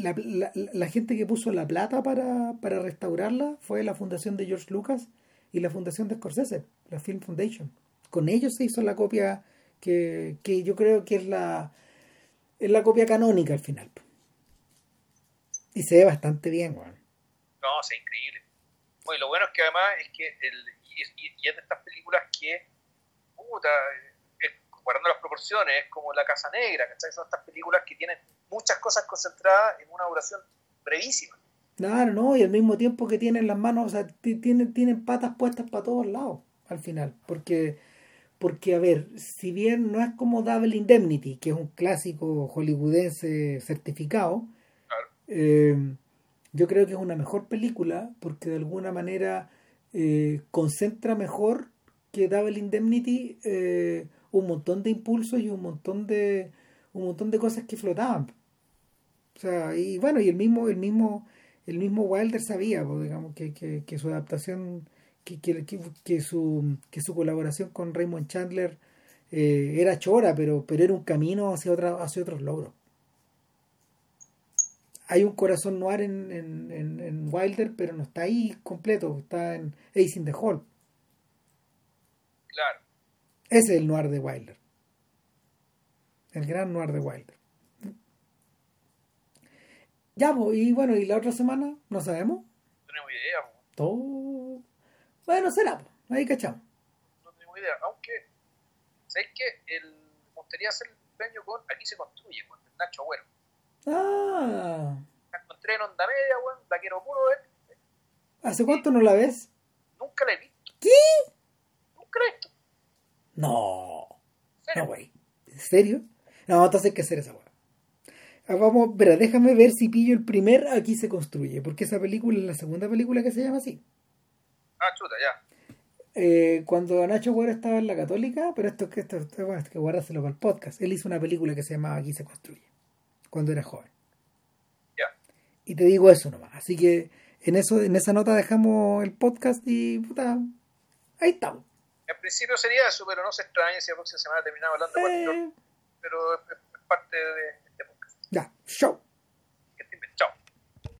la, la, gente que puso la plata para, para restaurarla fue la fundación de George Lucas y la fundación de Scorsese, la Film Foundation. Con ellos se hizo la copia que, que yo creo que es la, es la copia canónica al final. Y se ve bastante bien, weón. No, se increíble. Bueno, lo bueno es que además es que el, y, es de estas películas que, puta, guardando las proporciones, es como La Casa Negra, ¿cachai? Son estas películas que tienen muchas cosas concentradas en una duración brevísima. Claro, no, y al mismo tiempo que tienen las manos, o sea, tienen, tienen patas puestas para todos lados al final, porque, porque, a ver, si bien no es como Double Indemnity, que es un clásico hollywoodense certificado, eh, yo creo que es una mejor película porque de alguna manera eh, concentra mejor que Double Indemnity eh, un montón de impulsos y un montón de un montón de cosas que flotaban o sea, y bueno, y el mismo, el mismo, el mismo Wilder sabía, pues, digamos, que, que, su adaptación, que, que, que, su, que su colaboración con Raymond Chandler eh, era chora, pero, pero era un camino hacia, otra, hacia otros logros. Hay un corazón noir en, en, en, en Wilder, pero no está ahí completo, está en Ace in the Hall. Claro. Ese es el noir de Wilder. El gran noir de Wilder. Ya, pues, y bueno, y la otra semana, no sabemos. No tenemos idea, po. Todo. Bueno, será, pues, ahí cachamos. no tenemos idea. Aunque, ¿sabes qué? El, gustaría hacer el premio con Aquí se construye, con el Nacho Agüero. Ah, La encontré en onda media, weón, la quiero puro ver. ¿hace cuánto no la ves? Nunca la he visto. ¿Qué? Nunca la he visto. No. ¿En serio? No, güey. ¿En serio? No, entonces hay que hacer esa weá. Ah, Vamos, verá, déjame ver si pillo el primer Aquí se construye, porque esa película es la segunda película que se llama así. Ah, chuta, ya. Eh, cuando Nacho Guerra estaba en la Católica, pero esto, que esto, esto bueno, es que guárdaselo para el podcast, él hizo una película que se llamaba Aquí se construye, cuando era joven. Ya. Y te digo eso nomás. Así que en eso, en esa nota dejamos el podcast y puta, ahí estamos. En principio sería eso, pero no se extrañe si la próxima semana terminamos hablando de cualquier Eh, pero es, parte de show.